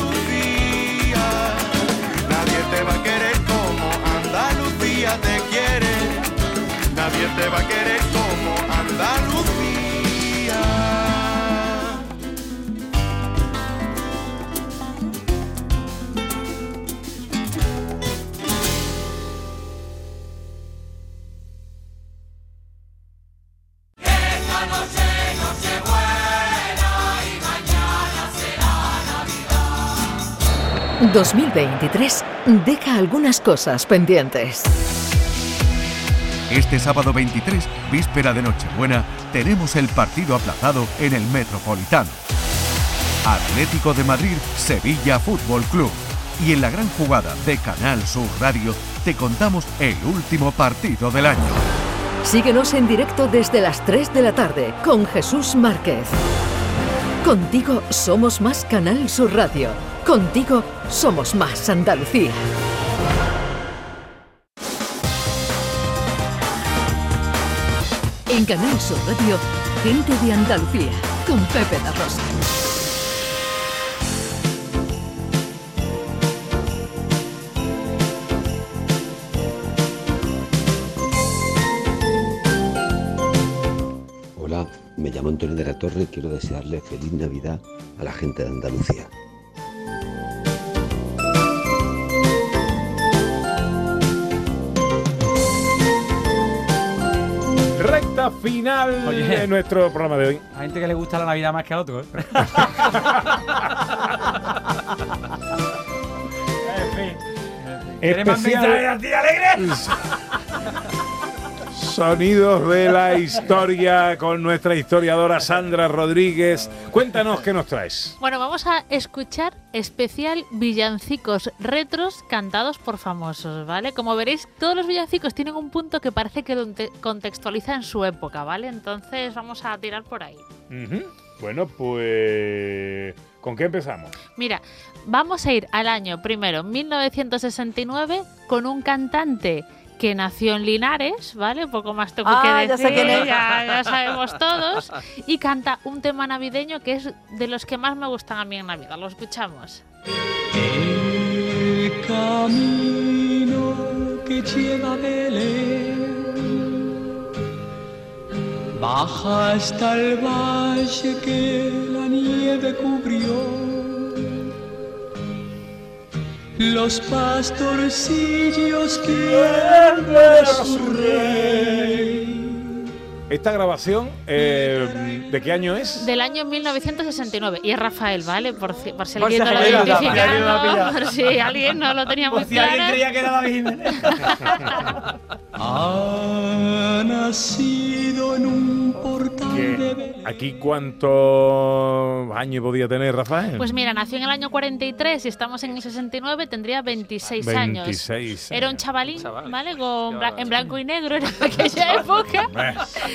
S3: Te va a querer como Andalucía.
S10: Y mañana será Navidad.
S1: 2023 deja algunas cosas pendientes.
S12: Este sábado 23, víspera de Nochebuena, tenemos el partido aplazado en el Metropolitano. Atlético de Madrid, Sevilla Fútbol Club. Y en la gran jugada de Canal Sur Radio te contamos el último partido del año.
S1: Síguenos en directo desde las 3 de la tarde con Jesús Márquez. Contigo somos más Canal Sur Radio. Contigo somos más Andalucía. En Canal Sur Radio, gente de Andalucía con Pepe da Rosa.
S13: Hola, me llamo Antonio de la Torre y quiero desearle feliz Navidad a la gente de Andalucía.
S2: Recta final
S5: Oye.
S2: de nuestro programa de hoy.
S5: Hay gente que le gusta la Navidad más que a otro, ¿eh? en fin. ¿Quieres más
S2: Especial-
S5: mensajes así alegres?
S2: Sonidos de la historia con nuestra historiadora Sandra Rodríguez. Cuéntanos qué nos traes.
S6: Bueno, vamos a escuchar especial villancicos retros cantados por famosos, ¿vale? Como veréis, todos los villancicos tienen un punto que parece que contextualiza en su época, ¿vale? Entonces vamos a tirar por ahí.
S2: Bueno, pues. ¿Con qué empezamos?
S6: Mira, vamos a ir al año primero, 1969, con un cantante que nació en Linares, ¿vale? Poco más tengo
S7: Ah,
S6: que
S7: ya
S6: decir,
S7: sé quién es.
S6: ya- ya sabemos todos. Y canta un tema navideño que es de los que más me gustan a mí en Navidad. Lo escuchamos.
S14: El camino que lleva a Belén baja hasta el valle que la nieve cubrió. Los pastorcillos quieren a su rey.
S2: Esta grabación, eh, ¿de qué año es?
S6: Del año 1969. Y es Rafael, ¿vale? Por, si- por si
S2: Por
S6: alguien
S2: si
S6: no lo
S2: alguien lo
S6: identifica,
S2: pilla, alguien lo
S6: ¿no?
S2: pilla.
S6: por si alguien no lo tenía muy
S5: Por si alguien
S6: claro.
S5: creía que era David Jiménez.
S14: Ha nacido en un portal de
S2: ¿Aquí cuántos años podía tener Rafael?
S6: Pues mira, nació en el año 43 y estamos en el 69, tendría 26, años.
S2: 26
S6: Era un chavalín,
S4: Chaval.
S6: ¿vale? Con bla- en blanco y negro en aquella época.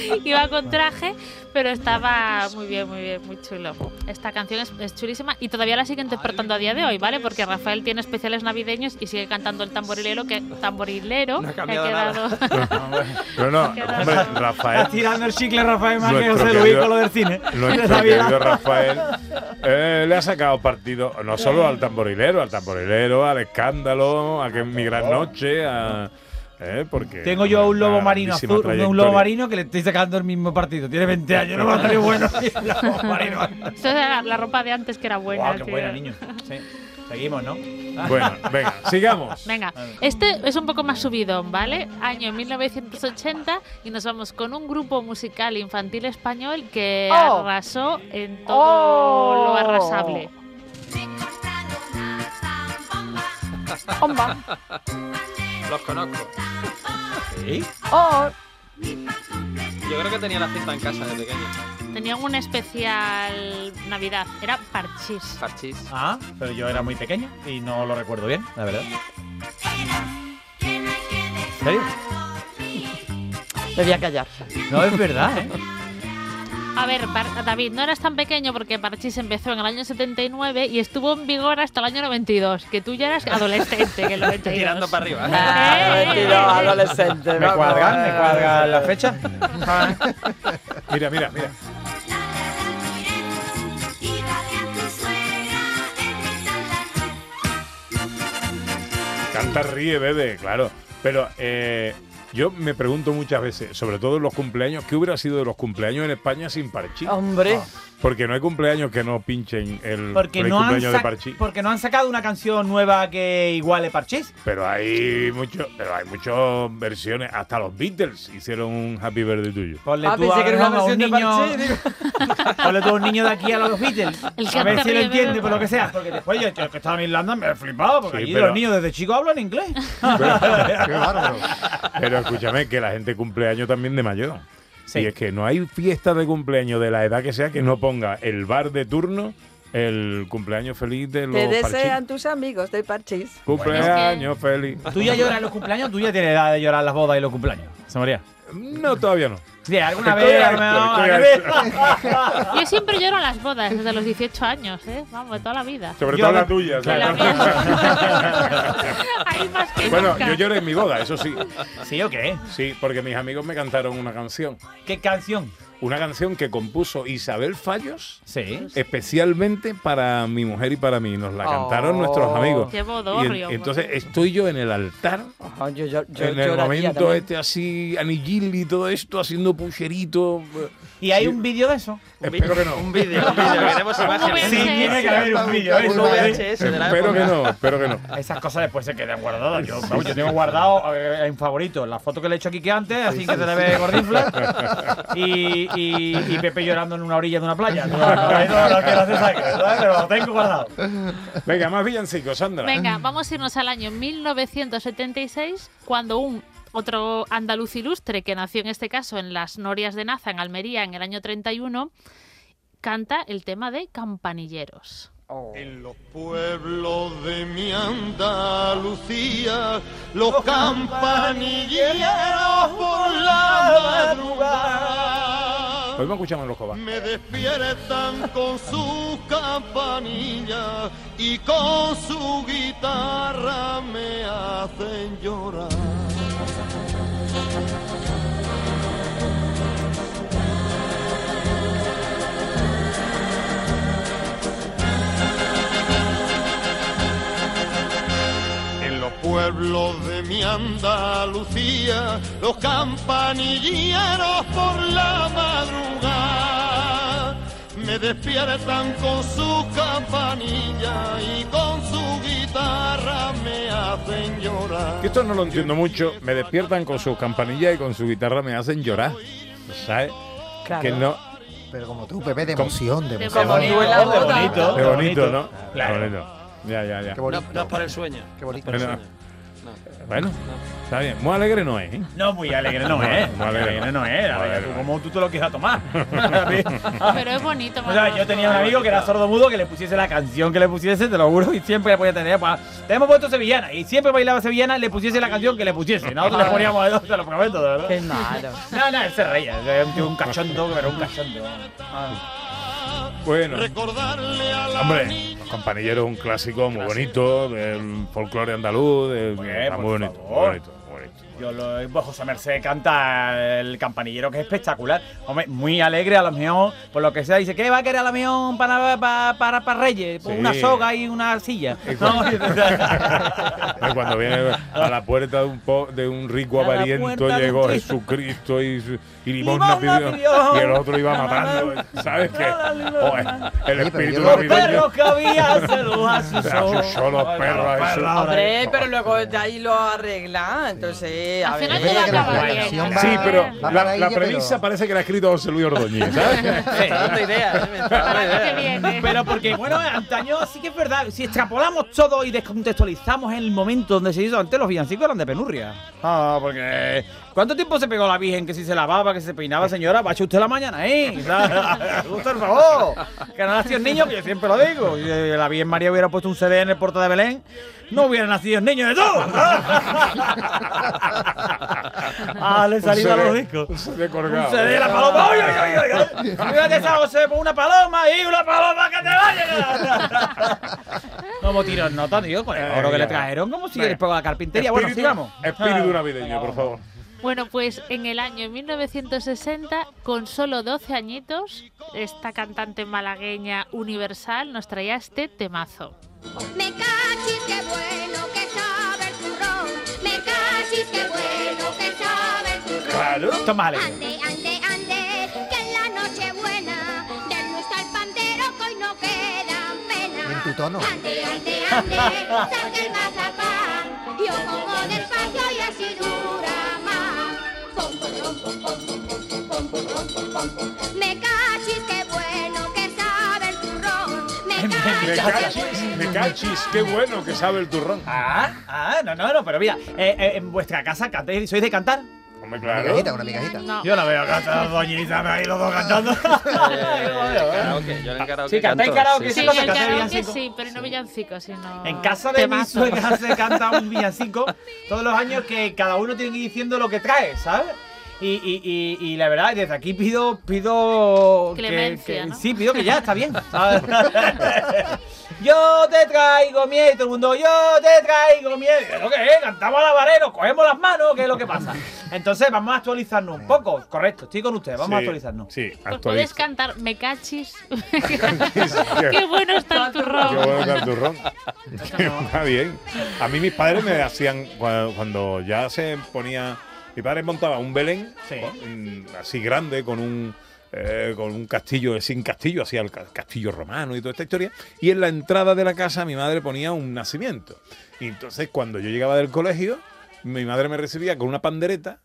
S6: Iba con traje, pero estaba muy bien, muy bien, muy chulo. Esta canción es, es chulísima y todavía la sigue interpretando a día de hoy, ¿vale? Porque Rafael tiene especiales navideños y sigue cantando el tamborilero que tamborilero
S5: No ha
S6: que
S5: cambiado nada.
S2: No, no,
S6: quedado-
S2: hombre, Rafael.
S5: Está tirando el chicle Rafael más que José Luis con lo del cine.
S2: Nuestro querido Rafael eh, le ha sacado partido no solo al tamborilero, al tamborilero, al escándalo, a que es mi gran noche, a, eh, porque
S5: Tengo yo un lobo marino azul, un lobo marino que le estoy sacando el mismo partido. Tiene 20 años, no va a salir bueno. Lobo marino.
S6: Esto era la ropa de antes que era buena.
S5: Guau, qué buena, niño. Sí. Seguimos, ¿no?
S2: Bueno, venga, sigamos.
S6: Venga, este es un poco más subidón, ¿vale? Año 1980 y nos vamos con un grupo musical infantil español que
S7: Oh.
S6: arrasó en todo
S7: Oh.
S6: lo arrasable.
S7: Bomba.
S4: Los conozco.
S5: ¿Sí?
S7: Oh.
S4: Yo creo que tenía la cinta en casa de pequeño.
S6: Tenían un especial Navidad, era Parchís.
S4: Parchís.
S5: Ah, pero yo era muy pequeño y no lo recuerdo bien, la verdad. ¿En serio?
S7: Debía callar.
S5: No, es verdad, ¿eh?
S6: A ver, David, no eras tan pequeño porque Parchís empezó en el año 79 y estuvo en vigor hasta el año 92, que tú ya eras adolescente en el 92.
S4: Tirando para arriba.
S7: Ah,
S6: Eh,
S7: mentiroso,
S6: eh, eh.
S7: adolescente.
S5: Me
S7: vamos.
S5: cuadran, me cuadran la fecha.
S2: Mira, mira, mira. Canta, ríe, bebe, claro. Pero eh, yo me pregunto muchas veces, sobre todo en los cumpleaños, ¿qué hubiera sido de los cumpleaños en España sin Parchís?
S7: Hombre.
S2: Porque no hay cumpleaños que no pinchen el
S5: Porque
S2: feliz
S5: no, han
S2: cumpleaños de Parchís.
S5: porque no han sacado una canción nueva que iguale Parchís.
S2: Pero hay mucho, pero hay muchas versiones. Hasta los Beatles hicieron un Happy Birthday tuyo.
S5: Ponle
S7: Ah,
S5: tú
S7: pensé
S5: a,
S7: que era una
S5: a un
S7: de
S5: niño.
S7: Parchís, digo.
S5: ponle tú a un niño de aquí a los Beatles. A ver si lo entiende, por lo que sea. Porque después yo, yo que estaba en Irlanda me he flipado, porque
S2: Sí,
S5: allí
S2: pero-
S5: los niños desde chicos hablan inglés.
S2: Pero escúchame, que la gente cumple años también de mayor.
S5: Sí.
S2: Y es que no hay fiesta de cumpleaños de la edad que sea que no ponga el bar de turno el cumpleaños feliz de los
S7: Te
S2: parchís.
S7: desean tus amigos de parchís.
S2: Cumpleaños feliz.
S5: ¿Tú ya lloras los cumpleaños? ¿Tú ya tienes edad de llorar las bodas y los cumpleaños? ¿Se María?
S2: No, todavía no.
S5: Sí, alguna vez. alguna.
S6: Yo siempre lloro en las bodas, desde los 18 años, ¿eh? Vamos, de toda la vida.
S2: Sobre todo
S5: la-
S2: tuya.
S6: La
S2: ¿sabes?
S6: Hay más que
S2: bueno,
S6: nunca.
S2: yo lloré en mi boda, eso sí.
S5: ¿Sí o qué?
S2: Sí, porque mis amigos me cantaron una canción.
S5: ¿Qué canción?
S2: Una canción que compuso Isabel Fallos
S5: Sí.
S2: especialmente para mi mujer y para mí. Nos la cantaron
S7: Oh.
S2: nuestros amigos.
S6: Qué
S2: Y en-
S6: bodorrio.
S2: entonces estoy yo en el altar,
S7: yo, yo, yo
S2: en el momento
S7: también.
S2: este así, anillil y todo esto, haciendo pucherito.
S5: ¿Y hay
S2: Sí.
S5: un vídeo de eso?
S2: Espero que no.
S4: Un vídeo, un vídeo, queremos imágenes.
S5: Sí, tiene que haber un vídeo.
S4: Un VHS de la
S2: Espero que no, espero que no.
S5: Esas cosas después se quedan guardadas. Yo, yo tengo guardado eh, en favorito la foto que le he hecho a Kike antes, así que se le ve gordinfla. Y, y, y Pepe llorando en una orilla de una playa. No, no, no, no quiero hacer sangre, ¿sabes? Pero lo tengo guardado.
S2: Venga, más villancicos, Sandra.
S6: Venga, vamos a irnos al año 1976, cuando un otro andaluz ilustre, que nació en este caso en las Norias de Naza, en Almería, en el año 31, canta el tema de Campanilleros.
S3: En los pueblos de mi Andalucía, los campanilleros por la madrugada
S2: Hoy me escuchamos los cobas.
S3: me despiertan con sus campanillas y con su guitarra me hacen llorar. Pueblos de mi Andalucía, los campanilleros por la madrugada me despiertan con su campanilla y con su guitarra me hacen llorar.
S2: Que esto no lo entiendo mucho. Me despiertan con sus campanillas y con su guitarra me hacen llorar. ¿Sabes?
S7: Claro.
S2: Que no.
S8: Pero como tú, Pepe, de emoción, de
S6: de
S8: emoción.
S7: Como boda.
S5: bonito.
S2: Bonito, ¿no?
S5: Claro.
S2: Qué bonito. Ya, ya, ya.
S8: Qué
S4: No,
S8: bonito.
S4: no es por el sueño.
S8: Qué bonito.
S4: El
S2: Bueno, está bien. Muy alegre no es, ¿eh?
S5: No, muy alegre no es.
S2: Muy alegre no.
S5: es. A ver, tú tú te lo quieras tomar.
S6: Pero es bonito,
S5: O sea, yo tenía un amigo que era sordomudo que le pusiese la canción que le pusiese, te lo juro, y siempre le podía tener. Pues, te hemos puesto sevillana y siempre bailaba sevillana, le pusiese la canción que le pusiese. Nosotros le poníamos a dos, te lo prometo, de verdad.
S7: Qué malo.
S5: No, no, él se reía. Era un un cachondo, pero un cachondo.
S2: Bueno,
S3: Recordarle a la
S2: hombre, Los Campanilleros es un clásico muy bonito del folclore andaluz. de- muy bonito, muy bonito.
S5: Yo lo, pues José Merced canta el campanillero que es espectacular. Hombre, muy alegre a lo mejor, por lo que sea. Dice, ¿qué va a querer a lo mejor para, para, para, para Reyes? Pues
S2: Sí.
S5: una soga y una silla.
S2: Y
S5: No,
S2: Ay, Cuando viene a la puerta de un, po- de un rico avariento llegó
S5: Cristo.
S2: Jesucristo y, y limosna pidió,
S5: pidió.
S2: y el otro iba matando. ¿Sabes qué? Oh, el espíritu
S5: Los perros que había se los
S2: se
S5: asusó.
S2: los perros.
S7: Hombre, pero luego de ahí lo arregla, entonces, a
S6: Al
S7: ver.
S6: final todo
S8: que la
S6: acaba
S8: relación
S6: bien.
S8: va-
S2: Sí, pero
S8: va
S2: la,
S8: para
S2: la
S8: ella,
S2: premisa
S8: pero-
S2: parece que la ha escrito José Luis Ordóñez, ¿sabes?
S4: Me está dando ideas, ¿eh? Me está dando
S6: Para que
S4: ideas.
S6: viene.
S5: Pero porque, bueno, antaño sí que es verdad. Si extrapolamos todo y descontextualizamos el momento donde se hizo antes, los villancicos eran de penurria. Ah, porque. ¿Cuánto tiempo se pegó la Virgen que si se lavaba, que se peinaba, señora? Va a echar usted la mañana ahí. ¿sabes? Usted, por favor. Que no nació el niño, que yo siempre lo digo. Si la Virgen María hubiera puesto un CD en el puerto de Belén, no hubieran nacido niños de todo. ah, le salía a los discos.
S2: Un CD colgado.
S5: Un CD de la paloma. ¡Oye, oye, oye! Fíjate esa José, por una paloma y una paloma que te vaya. Como tiros nota, tío, con el oro que le trajeron, como si les pegó la carpintería. Bueno,
S2: Espíritu-
S5: sigamos.
S2: Espíritu
S5: Ah.
S2: navideño, por favor.
S6: Bueno, pues en el año 1960, con solo 12 añitos, esta cantante malagueña universal nos traía este temazo.
S10: Me cachis, qué bueno que sabe el turrón. Me cachis, qué bueno que sabe el turrón.
S5: Claro, toma alegre.
S10: Ande, ande, ande, que en la noche buena del luz al pandero que hoy no quedan pena.
S8: En tu tono.
S10: Ande, ande, ande, saque el mazapán. Me cachis, qué bueno que sabe el turrón. Me cachis.
S2: me cachis, qué bueno que sabe el turrón.
S5: Ah, ah, no, no, no, pero mira, eh, eh, en vuestra casa cantáis, ¿sois de cantar?
S8: Una migajita, una migajita.
S5: Yo la veo cantar, doñita, me ahí los dos cantando.
S4: Eh, yo
S5: Sí, cantáis karaoke,
S4: Sí,
S6: sí, pero no villancico, sino.
S5: En casa de mi suegra se canta un villancico todos los años que cada uno tiene que ir diciendo lo que trae, ¿sabes? Y, y, y, y la verdad, desde aquí pido, pido
S6: Clemencia,
S5: que-
S6: ¿no?
S5: sí, pido que ya está bien. yo te traigo miedo, y todo el mundo, yo te traigo miedo. ¿Lo que es? Cantamos al abarero, cogemos las manos, ¿qué es lo que pasa? Entonces vamos a actualizarnos un poco, correcto, estoy con ustedes, vamos a actualizarnos.
S2: Sí,
S6: Pues puedes cantar Me cachis.
S2: Qué-
S6: Qué bueno está el
S2: Qué
S6: turrón.
S2: bueno está el turrón. Está bien. A mí mis padres me hacían, cua- cuando ya se ponía... Mi padre montaba un Belén
S5: Sí.
S2: con- así grande, con un... eh, con un castillo, sin castillo, hacía el ca- castillo romano y toda esta historia. Y en la entrada de la casa mi madre ponía un nacimiento. Y entonces cuando yo llegaba del colegio, mi madre me recibía con una pandereta.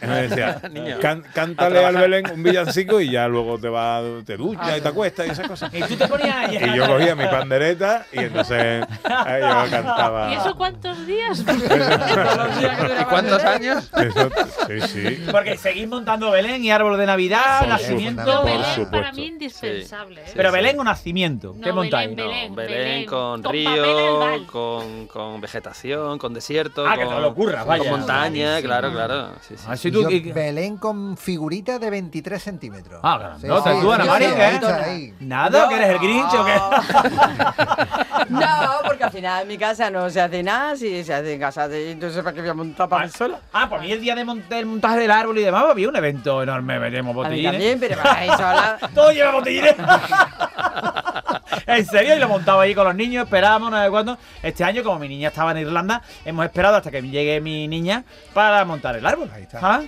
S2: Me decía, "Can- cántale al
S4: trabajar".
S2: Belén un villancico y ya luego te va, te duchas y te acuestas y esas cosas.
S5: Y tú te ponías
S2: Y yo cogía mi pandereta y entonces ahí yo cantaba.
S6: ¿Y eso cuántos días?
S4: ¿Y cuántos años?
S2: Eso- sí, sí.
S5: Porque seguís montando Belén y árbol de Navidad,
S2: Sí,
S5: nacimiento.
S6: Belén para mí indispensable. ¿eh?
S5: Pero
S4: Sí,
S5: Belén
S4: sí.
S5: o nacimiento, ¿qué
S6: No,
S5: montáis?
S6: Belén, Belén.
S4: No, Belén con
S6: con
S4: río, con, con vegetación, con desierto,
S5: Ah, que
S4: con,
S5: te lo curras, vaya.
S4: con montaña, claro, claro. Sí, sí.
S5: Ah, sí,
S8: Y yo, Belén con figurita de 23 centímetros.
S5: Ah, grandota. ¿Tú, Ana
S8: sí,
S5: María,
S8: sí, ahí.
S5: Nada,
S7: No.
S5: que eres el Grinch o qué.
S7: No, porque al final en mi casa no se hace nada, si se hace en casa de... Entonces, ¿para qué voy a montar para mí sola?
S5: Ah, por mí el día de mont- del montaje del árbol y demás había un evento enorme, veremos
S7: A mí
S5: botellines.
S7: también, pero para ir sola...
S5: Todo lleva botellines. en serio, y lo montaba ahí con los niños, esperábamos, no sé cuándo. Este año, como mi niña estaba en Irlanda, hemos esperado hasta que llegue mi niña para montar el árbol. Ahí está.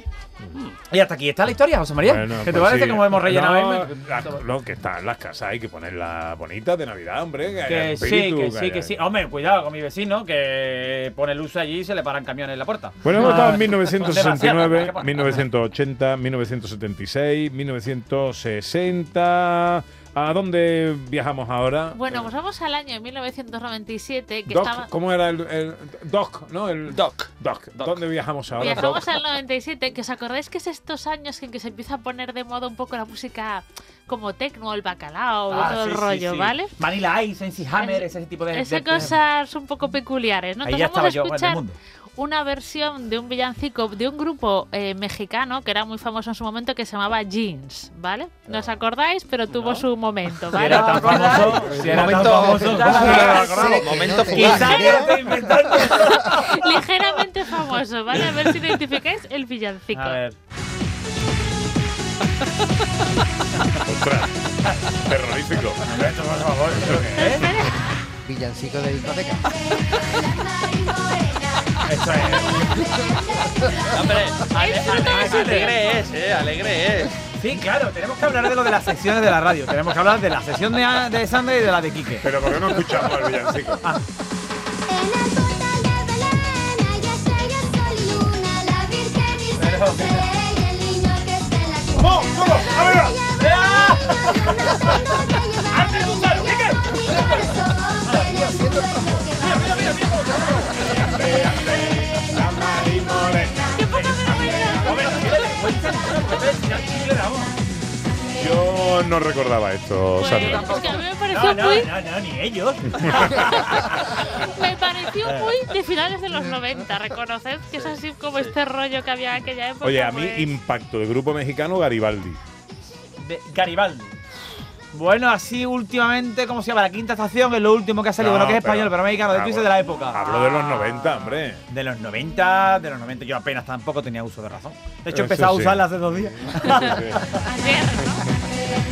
S5: Y hasta aquí está la historia, José María.
S2: Bueno,
S5: ¿Qué te
S2: pues
S5: parece
S2: sí.
S5: cómo hemos rellenado
S2: No, la- lo que está en las casas hay que ponerlas bonitas de Navidad, hombre. Que,
S5: Que sí,
S2: espíritu,
S5: que sí, que sí. Hombre, cuidado con mi vecino que pone luz allí y se le paran camiones en la puerta.
S2: Bueno, hemos estado en
S5: Ah,
S2: 1969,
S5: demasiado.
S2: 1980, 1976, 1960. ¿A dónde viajamos ahora?
S6: Bueno, pues vamos al año 1997, que
S2: Doc,
S6: estaba...
S2: ¿Cómo era el, el- Doc, no? El
S4: Doc.
S2: Doc. ¿Dónde viajamos ahora?
S6: Viajamos
S2: Doc?
S6: al 97, que os acordáis que es estos años en que se empieza a poner de moda un poco la música como tecno, el bacalao,
S5: Ah,
S6: todo
S5: sí,
S6: el rollo,
S5: sí.
S6: ¿vale?
S5: Vanilla Ice, MC Hammer, ese tipo de.
S6: Esas cosas un poco peculiares, ¿no?
S5: Ahí
S6: Entonces
S5: ya
S6: vamos a
S5: estaba yo en el
S6: escuchar
S5: mundo.
S6: Una versión de un villancico de un grupo eh, mexicano que era muy famoso en su momento que se llamaba Jeans, ¿vale? ¿No os acordáis? Pero tuvo su momento,
S5: Si
S6: ¿vale?
S5: era tan famoso, si era tan
S4: Momento-
S5: famoso, ¿cómo no acordamos?
S4: Momento.
S6: Ligeramente famoso, ¿vale? A ver si identificáis el villancico.
S5: A ver.
S2: Ostras, terrorífico.
S8: Villancico de discoteca.
S5: Esto es.
S4: Hombre, ale- ale- alegre es, eh, alegre es.
S5: Sí, claro, tenemos que hablar de lo de las secciones de la radio. Tenemos que hablar de la sesión de, de Sandra y de la de Quique.
S2: Pero ¿por qué no escuchamos el villancico?
S5: Ah. ¡Vamos, vamos! ¡A ver! ¡Ah! ¡Antes de usarlo, Quique!
S2: Yo no recordaba esto, Sandra.
S6: es que a mí me
S5: No,
S6: pareció
S5: no,
S6: muy,
S5: no, no, ni ellos.
S6: me pareció muy de finales de los 90. Reconoced que es así como este rollo que había en aquella época.
S2: Oye, a mí
S6: pues-
S2: impacto de grupo mexicano Garibaldi.
S5: De Garibaldi. Bueno, así últimamente, ¿cómo se llama? La quinta estación es lo último que ha salido.
S2: No,
S5: bueno, que es
S2: pero-
S5: español, pero mexicano. De
S2: Ah, bueno.
S5: de la época.
S2: Hablo de los 90, hombre.
S5: De los 90, de los 90. Yo apenas tampoco tenía uso de razón. De hecho, empecé a
S2: sí.
S5: usarla hace dos días.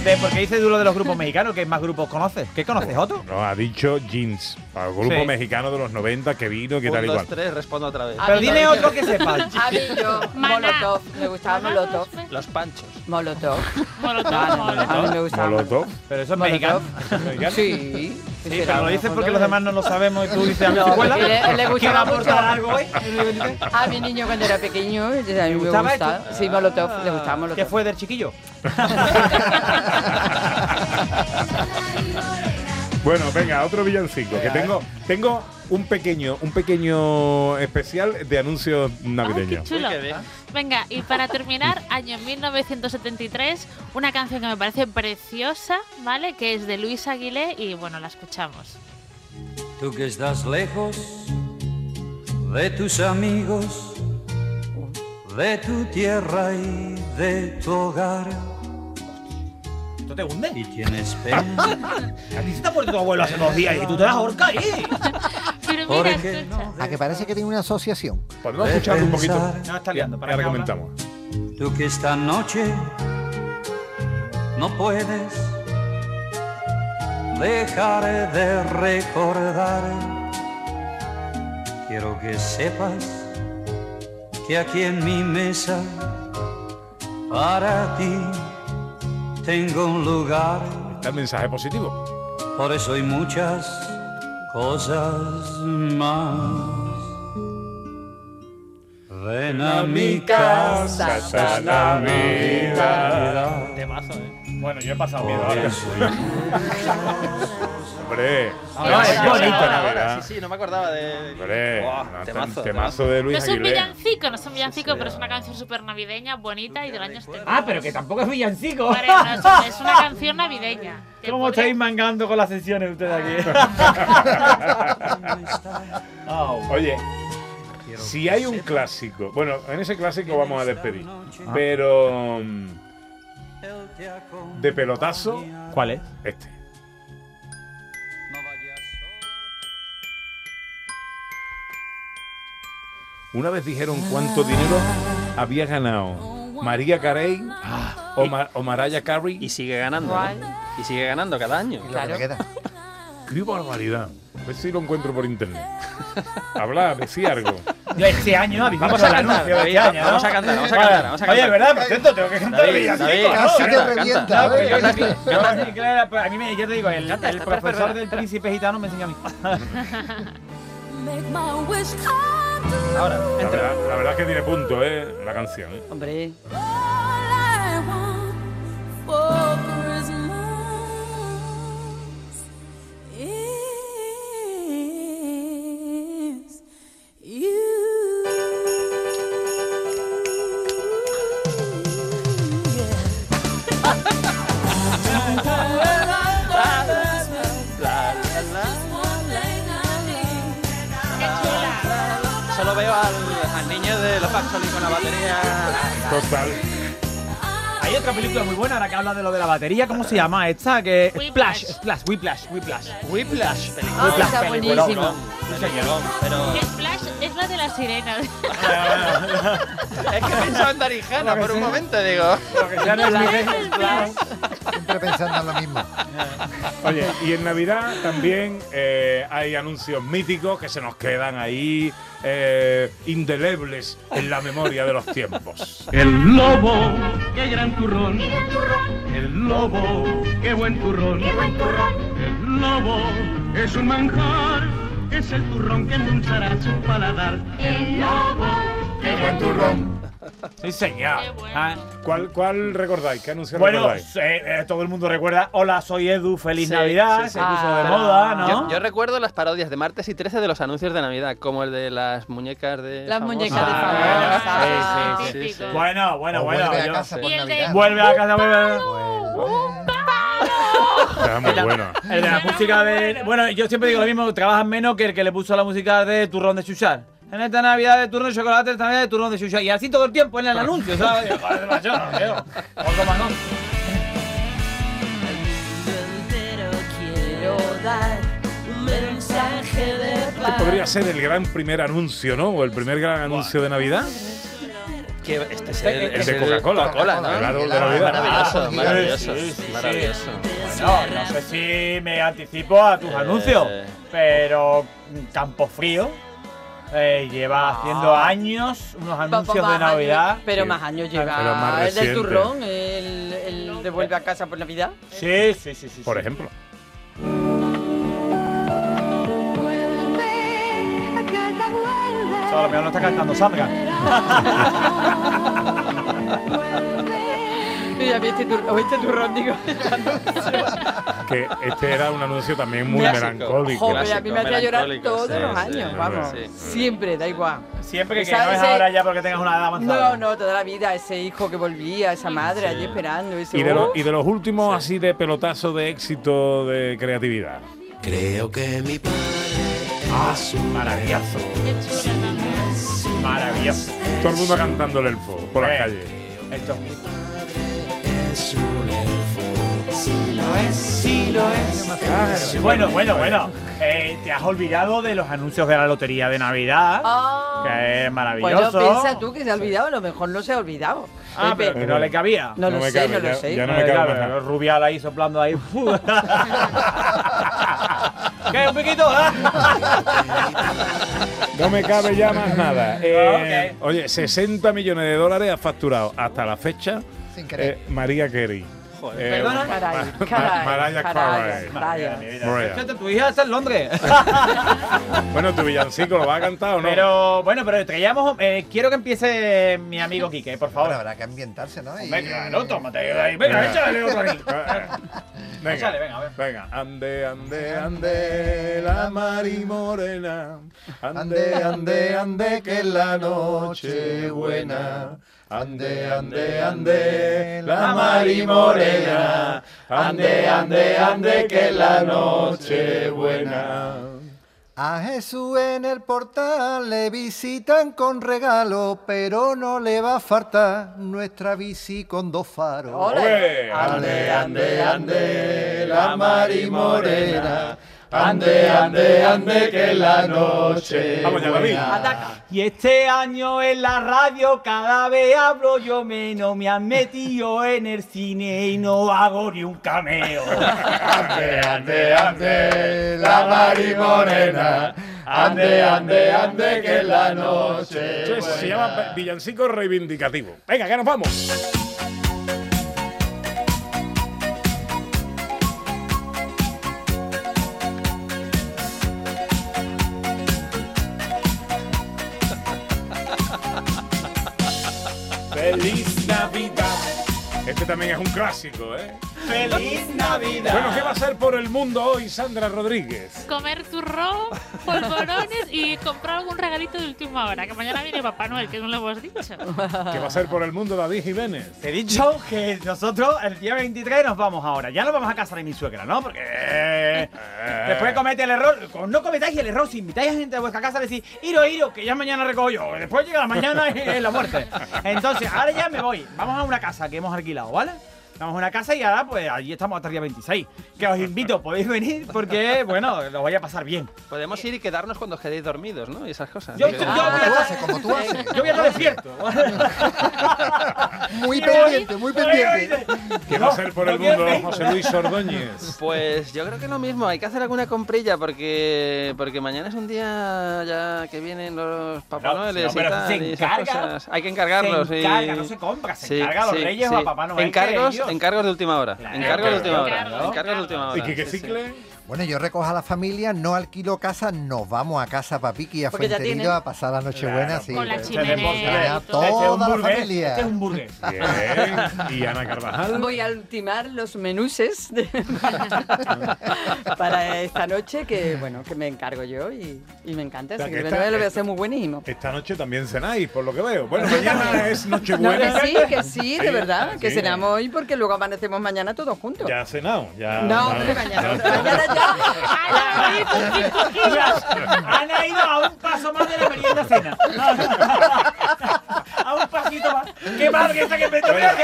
S5: De, porque dices tú lo de los grupos mexicanos, ¿qué más grupos conoces? ¿Qué conoces, otro?
S2: No, ha dicho Jeans, al grupo
S5: Sí.
S2: mexicano de los 90 que vino, que tal y cual.
S4: tres, respondo otra vez.
S5: Pero dime otro que sepas.
S7: A mí yo,
S6: Maná.
S7: Molotov, me gustaba Molotov.
S4: Los panchos.
S7: Molotov.
S6: Molotov,
S7: Ah, no, no,
S6: Molotov.
S7: a mí me gustaba.
S2: Molotov.
S5: Pero eso es mexicano.
S7: Sí.
S5: Sí, pero lo dices porque los demás no lo sabemos y tú dices a mi
S7: No, le- le
S5: ¿Quién
S7: gustaba
S5: va a aportar algo hoy?
S7: A mi niño cuando era pequeño, a mí me
S5: gustaba?
S7: Sí, Molotov, le gustaba
S5: ¿Qué
S7: Molotov.
S5: fue del chiquillo?
S2: Bueno, venga, otro villancico. Que tengo, tengo un pequeño, un pequeño especial de anuncios navideños.
S6: Chulo. Venga, y para terminar, año 1973, una canción que me parece preciosa, ¿vale? Que es de Luis Aguilé y bueno, la escuchamos.
S14: Tú que estás lejos de tus amigos, de tu tierra y de tu hogar.
S5: ¿Esto te hunde?
S14: Y tienes pena.
S5: A ti se te ha muerto tu abuelo hace dos días y tú te das ahorca ahí.
S6: Pero
S14: Porque
S6: mira, escucha.
S8: A que parece que tiene una asociación.
S2: Podemos escuchar un poquito.
S5: No, está liando.
S2: Y
S5: Para
S2: comentamos.
S14: Tú que esta noche no puedes dejar de recordar. Quiero que sepas que aquí en mi mesa para ti tengo un lugar.
S2: Está el mensaje positivo.
S14: Por eso hay muchas cosas más. Ven a mi casa esta Navidad.
S5: Temazo, eh. Bueno, yo he pasado miedo ahora.
S14: eso
S2: Hombre,
S5: Ah, es bonito,
S4: Ahora, sí, sí, no me acordaba de.
S2: Hombre,
S4: Buah,
S2: no,
S4: temazo,
S2: temazo de
S6: No
S2: Luis
S6: es un
S2: Aguilera.
S6: villancico, no es un villancico, pero es una canción súper navideña, bonita y del año 70.
S5: Ah, pero que tampoco es villancico.
S6: Hombre, no, es, una canción navideña.
S5: ¿Cómo
S6: podría-
S5: estáis mangando con las sesiones ustedes aquí? Au.
S2: Oye, si hay un clásico, bueno, en ese clásico vamos a despedir, pero mm, de pelotazo,
S5: ¿Cuál es?
S2: este. Una vez dijeron cuánto dinero había ganado María Carey o, Ma- o Mariah Carey.
S4: Y sigue ganando. ¿no? Y sigue ganando cada año.
S8: Queda.
S2: ¡Qué barbaridad! A ver si lo encuentro por internet. Habla, decía algo.
S5: Yo este año
S4: Vamos a
S5: el
S4: cantar,
S5: anuncio de
S4: David,
S5: este año,
S4: vamos a cantar, vamos a cantar, vamos a
S5: Oye,
S4: cantar.
S5: ¿verdad? Por cierto, tengo que cantar
S4: David,
S5: villancico,
S4: David,
S5: ¿no?
S8: Casi te revienta, a
S5: sí, pues mí me, yo te digo, el, profesor del príncipe gitano me enseñó a mí.
S4: Ahora,
S2: La
S4: entra.
S2: verdad, la verdad es que tiene punto, ¿eh? La canción. ¿eh?
S7: Hombre,
S5: lo de la batería. ¿Cómo se llama esta? Que. Splash, Splash, Whiplash, Whiplash.
S4: Whiplash, película.
S7: Ah, está
S5: peliculón,
S7: buenísima.
S4: Peliculón, pero.
S6: Que Splash es la de la sirena.
S4: Es que he pensado en Darijana por un momento, digo.
S5: Lo que ya no es Splash.
S8: Siempre pensando en lo mismo.
S2: Oye, y en Navidad también eh, hay anuncios míticos que se nos quedan ahí eh, indelebles en la memoria de los tiempos.
S14: El lobo, qué gran turrón. El lobo, qué buen turrón. El lobo es un manjar, es el turrón que endulzará su paladar. El lobo,
S2: ¡Qué buen turrón!
S5: Sí, señor.
S6: Qué bueno.
S5: Ah,
S2: ¿Cuál, ¿Cuál recordáis? ¿Qué anuncio
S5: Bueno,
S2: recordáis?
S5: eh, eh, todo el mundo recuerda Hola, soy Edu, feliz
S4: Sí,
S5: Navidad.
S4: sí, sí.
S5: Se puso de
S7: Ah.
S5: moda, ¿no?
S4: Yo, yo recuerdo las parodias de martes y 13 de los anuncios de Navidad, como el de las muñecas de.
S7: Las muñecas de
S5: Ah, sí, sí,
S6: sí.
S5: Bueno, bueno,
S8: O
S5: bueno.
S8: vuelve a casa por Navidad.
S5: Vuelve a casa, vuelve a
S2: Está muy bueno.
S5: El de la música de. Bueno, yo siempre digo lo mismo, trabajas menos que el que le puso la música de turrón de chuchar. En esta Navidad de turrón de chocolate, esta Navidad de turrón de chuchar. Y así todo el tiempo en el anuncio, ¿sabes? Otro más, ¿no?
S2: Este podría ser el gran primer anuncio, ¿no? O el primer gran anuncio de Navidad.
S4: Que este es
S5: El
S2: de Coca-Cola.
S4: Coca-Cola, ¿no?
S2: El árbol de
S8: Ah,
S2: Navidad.
S4: Maravilloso,
S8: Sí,
S4: maravilloso,
S5: sí, sí, sí.
S4: maravilloso.
S5: No, no sé si me anticipo a tus
S4: Eh.
S5: anuncios, pero Campo Frío eh, lleva haciendo años unos anuncios de Navidad.
S7: años, pero
S2: Sí.
S7: más años
S2: Pero
S7: lleva
S2: más
S7: el del turrón, el, el de vuelve a casa por Navidad.
S5: Sí, sí, sí, sí.
S2: Por
S5: sí.
S2: ejemplo.
S5: Solo lo mejor no está cantando Sandra.
S7: Mira, a mí este este turrón, digo.
S2: Que este era un anuncio también muy melancólico.
S7: Joder, a mí me hacía llorar todos
S4: sí,
S7: los
S4: sí,
S7: años,
S4: sí,
S7: vamos.
S4: sí.
S7: Siempre, da igual.
S5: Siempre que, que
S7: Esa-
S5: no es
S7: ese-
S5: ahora ya porque tengas una edad avanzada.
S7: No, no, toda la vida, ese hijo que volvía, esa madre allí esperando. Ese,
S2: Y de, los, y de los últimos así de pelotazo de éxito de creatividad.
S3: Creo que mi padre un
S5: Maravilloso. Maravilloso.
S2: Todo el mundo cantando el elfo por las
S5: Eh.
S2: calles.
S5: Esto.
S3: Es un elfo. Si lo es,
S5: Sí lo es. Bueno, bueno, bueno. Eh, te has olvidado de los anuncios de la lotería de Navidad.
S7: Ah.
S5: Que es
S7: Bueno,
S5: maravilloso.
S7: piensa tú que se ha olvidado, a lo mejor no se ha olvidado.
S5: Ah,
S7: Pepe.
S5: pero que no le cabía.
S7: No, lo sé,
S2: cabe,
S7: no lo
S2: ya-
S7: sé.
S2: ya no me cabe
S5: el Rubial ahí soplando ahí. ¿Qué? ¿Un piquito?
S2: No me cabe ya más nada. Eh, Oye, 60 millones de dólares ha facturado hasta la fecha
S8: Sin querer.
S2: eh, María Carey.
S5: Joder.
S2: Eh.
S7: Caray, caray,
S2: Mariah
S7: caray,
S2: Carey.
S7: caray.
S2: Mariah.
S5: Fíjate, Tu hija está en Londres.
S2: Bueno, tu villancico lo va a cantar o no.
S5: Pero bueno, pero traíamos. eh, quiero que empiece mi amigo Quique, por favor.
S8: Ahora habrá que ambientarse, ¿no? Y-
S5: Venga, claro, tómate ahí. Venga, échale otro ahí.
S2: Venga,
S5: Échale, venga, a ver.
S2: venga. Ande, ande, ande, la Mari Morena. Ande, ande, ande, que es la noche buena. Ande, ande, ande, la Mari Morena. Ande, ande, ande, que es la noche buena.
S8: A Jesús en el portal le visitan con regalo, pero no le va a faltar nuestra bici con dos faros.
S2: Ole. Ande, ande, ande, la Mari Morena. Ande, ande, ande, que la noche. Vamos ya, David.
S5: Y este año en la radio cada vez hablo yo menos. Me han metido en el cine y no hago ni un cameo.
S2: Ande, ande, ande, la Mari Morena. Ande, ande, ande, que la noche. Se llama villancico reivindicativo. Venga, que nos vamos. Navidad. Este también es un clásico, ¿eh?
S5: ¡Feliz Navidad!
S2: Bueno, ¿qué va a hacer por el mundo hoy Sandra Rodríguez?
S6: Comer turrón, polvorones y comprar algún regalito de última hora. Que mañana viene Papá Noel, que no lo hemos dicho.
S2: ¿Qué va a hacer por el mundo David Jiménez?
S5: Te he dicho que nosotros el día 23 nos vamos ahora. Ya nos vamos a casa de mi suegra, ¿no? Porque eh, después comete el error. No cometáis el error. Si invitáis a gente a vuestra casa, decís, iro, iro, que ya mañana recojo yo. Después llega la mañana y es la muerte. Entonces, ahora ya me voy. Vamos a una casa que hemos alquilado, ¿vale? Vamos a una casa y ahora, pues allí estamos hasta el día 26. Que os invito, podéis venir porque, bueno, lo voy a pasar bien.
S4: Podemos ir y quedarnos cuando os quedéis dormidos, ¿no? Y esas cosas.
S5: Yo, voy a estar-
S8: haces, como tú haces.
S5: Yo voy a estar despierto.
S8: Muy pendiente, muy pendiente.
S2: ¿Qué va a hacer por el mundo José Luis Ordóñez?
S4: Pues yo creo que lo mismo, hay que hacer alguna comprilla porque porque mañana es un día ya que vienen los Papá
S5: No,
S4: Noeles
S5: no,
S4: y
S5: pero
S4: tal.
S5: se
S4: y esas
S5: encarga-
S4: cosas. Hay que encargarlos.
S5: se
S4: y-
S5: encarga, no se compra, se
S4: Sí,
S5: encarga a los
S4: sí,
S5: reyes
S4: sí.
S5: o a Papá Noel. que
S4: Encargos,
S5: ellos-
S4: encargos de última hora. encargos de última hora.
S6: encargos.
S4: De última hora.
S2: ¿Y Quique
S4: sí, sí.
S2: Cicle?
S8: Bueno, yo recojo a la familia, no alquilo casa, nos vamos a casa Papiqui a
S7: Porque ya
S8: Fuenterido
S7: tienen.
S8: a pasar la Nochebuena.
S2: Claro,
S8: sí.
S6: Con la
S5: Este
S6: chimenea
S5: deporte-
S6: y todo.
S5: este es un
S8: Toda la
S5: burgués,
S8: familia.
S5: Este es un burgués.
S2: Bien. ¿Y Ana Carvajal?
S7: Voy a ultimar los menuses de- para esta noche que bueno que me encargo yo y, y me encanta.
S2: O sea,
S7: Así
S2: que esta-
S7: lo voy a hacer muy buenísimo.
S2: Esta noche también cenáis, por lo que veo. Bueno, mañana es
S7: No,
S2: Nochebuena.
S7: que sí, que sí, de
S2: Sí,
S7: verdad, que
S2: sí.
S7: cenamos hoy porque luego amanecemos mañana todos juntos.
S2: Ya has cenado. Ya,
S7: No, hombre, mañana,
S2: ya-
S7: mañana ya.
S5: Han ido a un paso más de la merienda cena. a un pasito más. ¡Qué que me toca!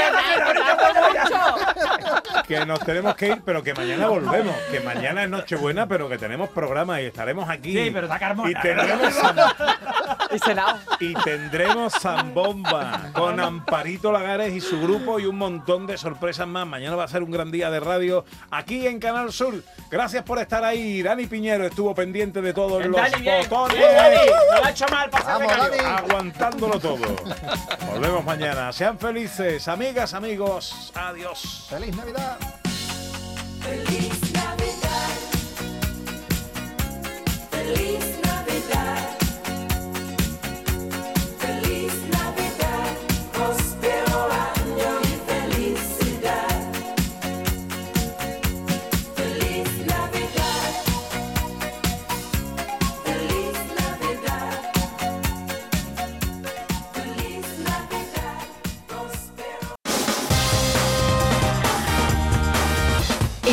S2: que nos tenemos que ir, pero que mañana volvemos. Que mañana es Nochebuena, pero que tenemos programa y estaremos aquí.
S5: Sí, pero está Carmona.
S2: Y tendremos,
S7: Y cenado.
S2: y tendremos Zambomba con Amparito Lagares y su grupo y un montón de sorpresas más. Mañana va a ser un gran día de radio aquí en Canal Sur. Gracias por estar ahí. Dani Piñero estuvo pendiente de todos los
S5: Dani,
S2: botones.
S5: Bien, Dani. No lo ha hecho mal
S8: Vamos. Dani.
S2: Aguantándolo todo. Volvemos mañana. Sean felices, amigas, amigos. Adiós.
S8: ¡Feliz Navidad!
S10: Feliz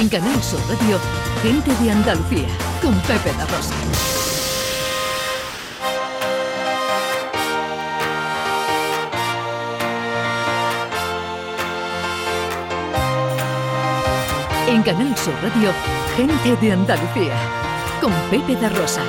S1: En Canal Sur Radio, Gente de Andalucía, con Pepe da Rosa. En Canal Sur Radio, Gente de Andalucía, con Pepe da Rosa.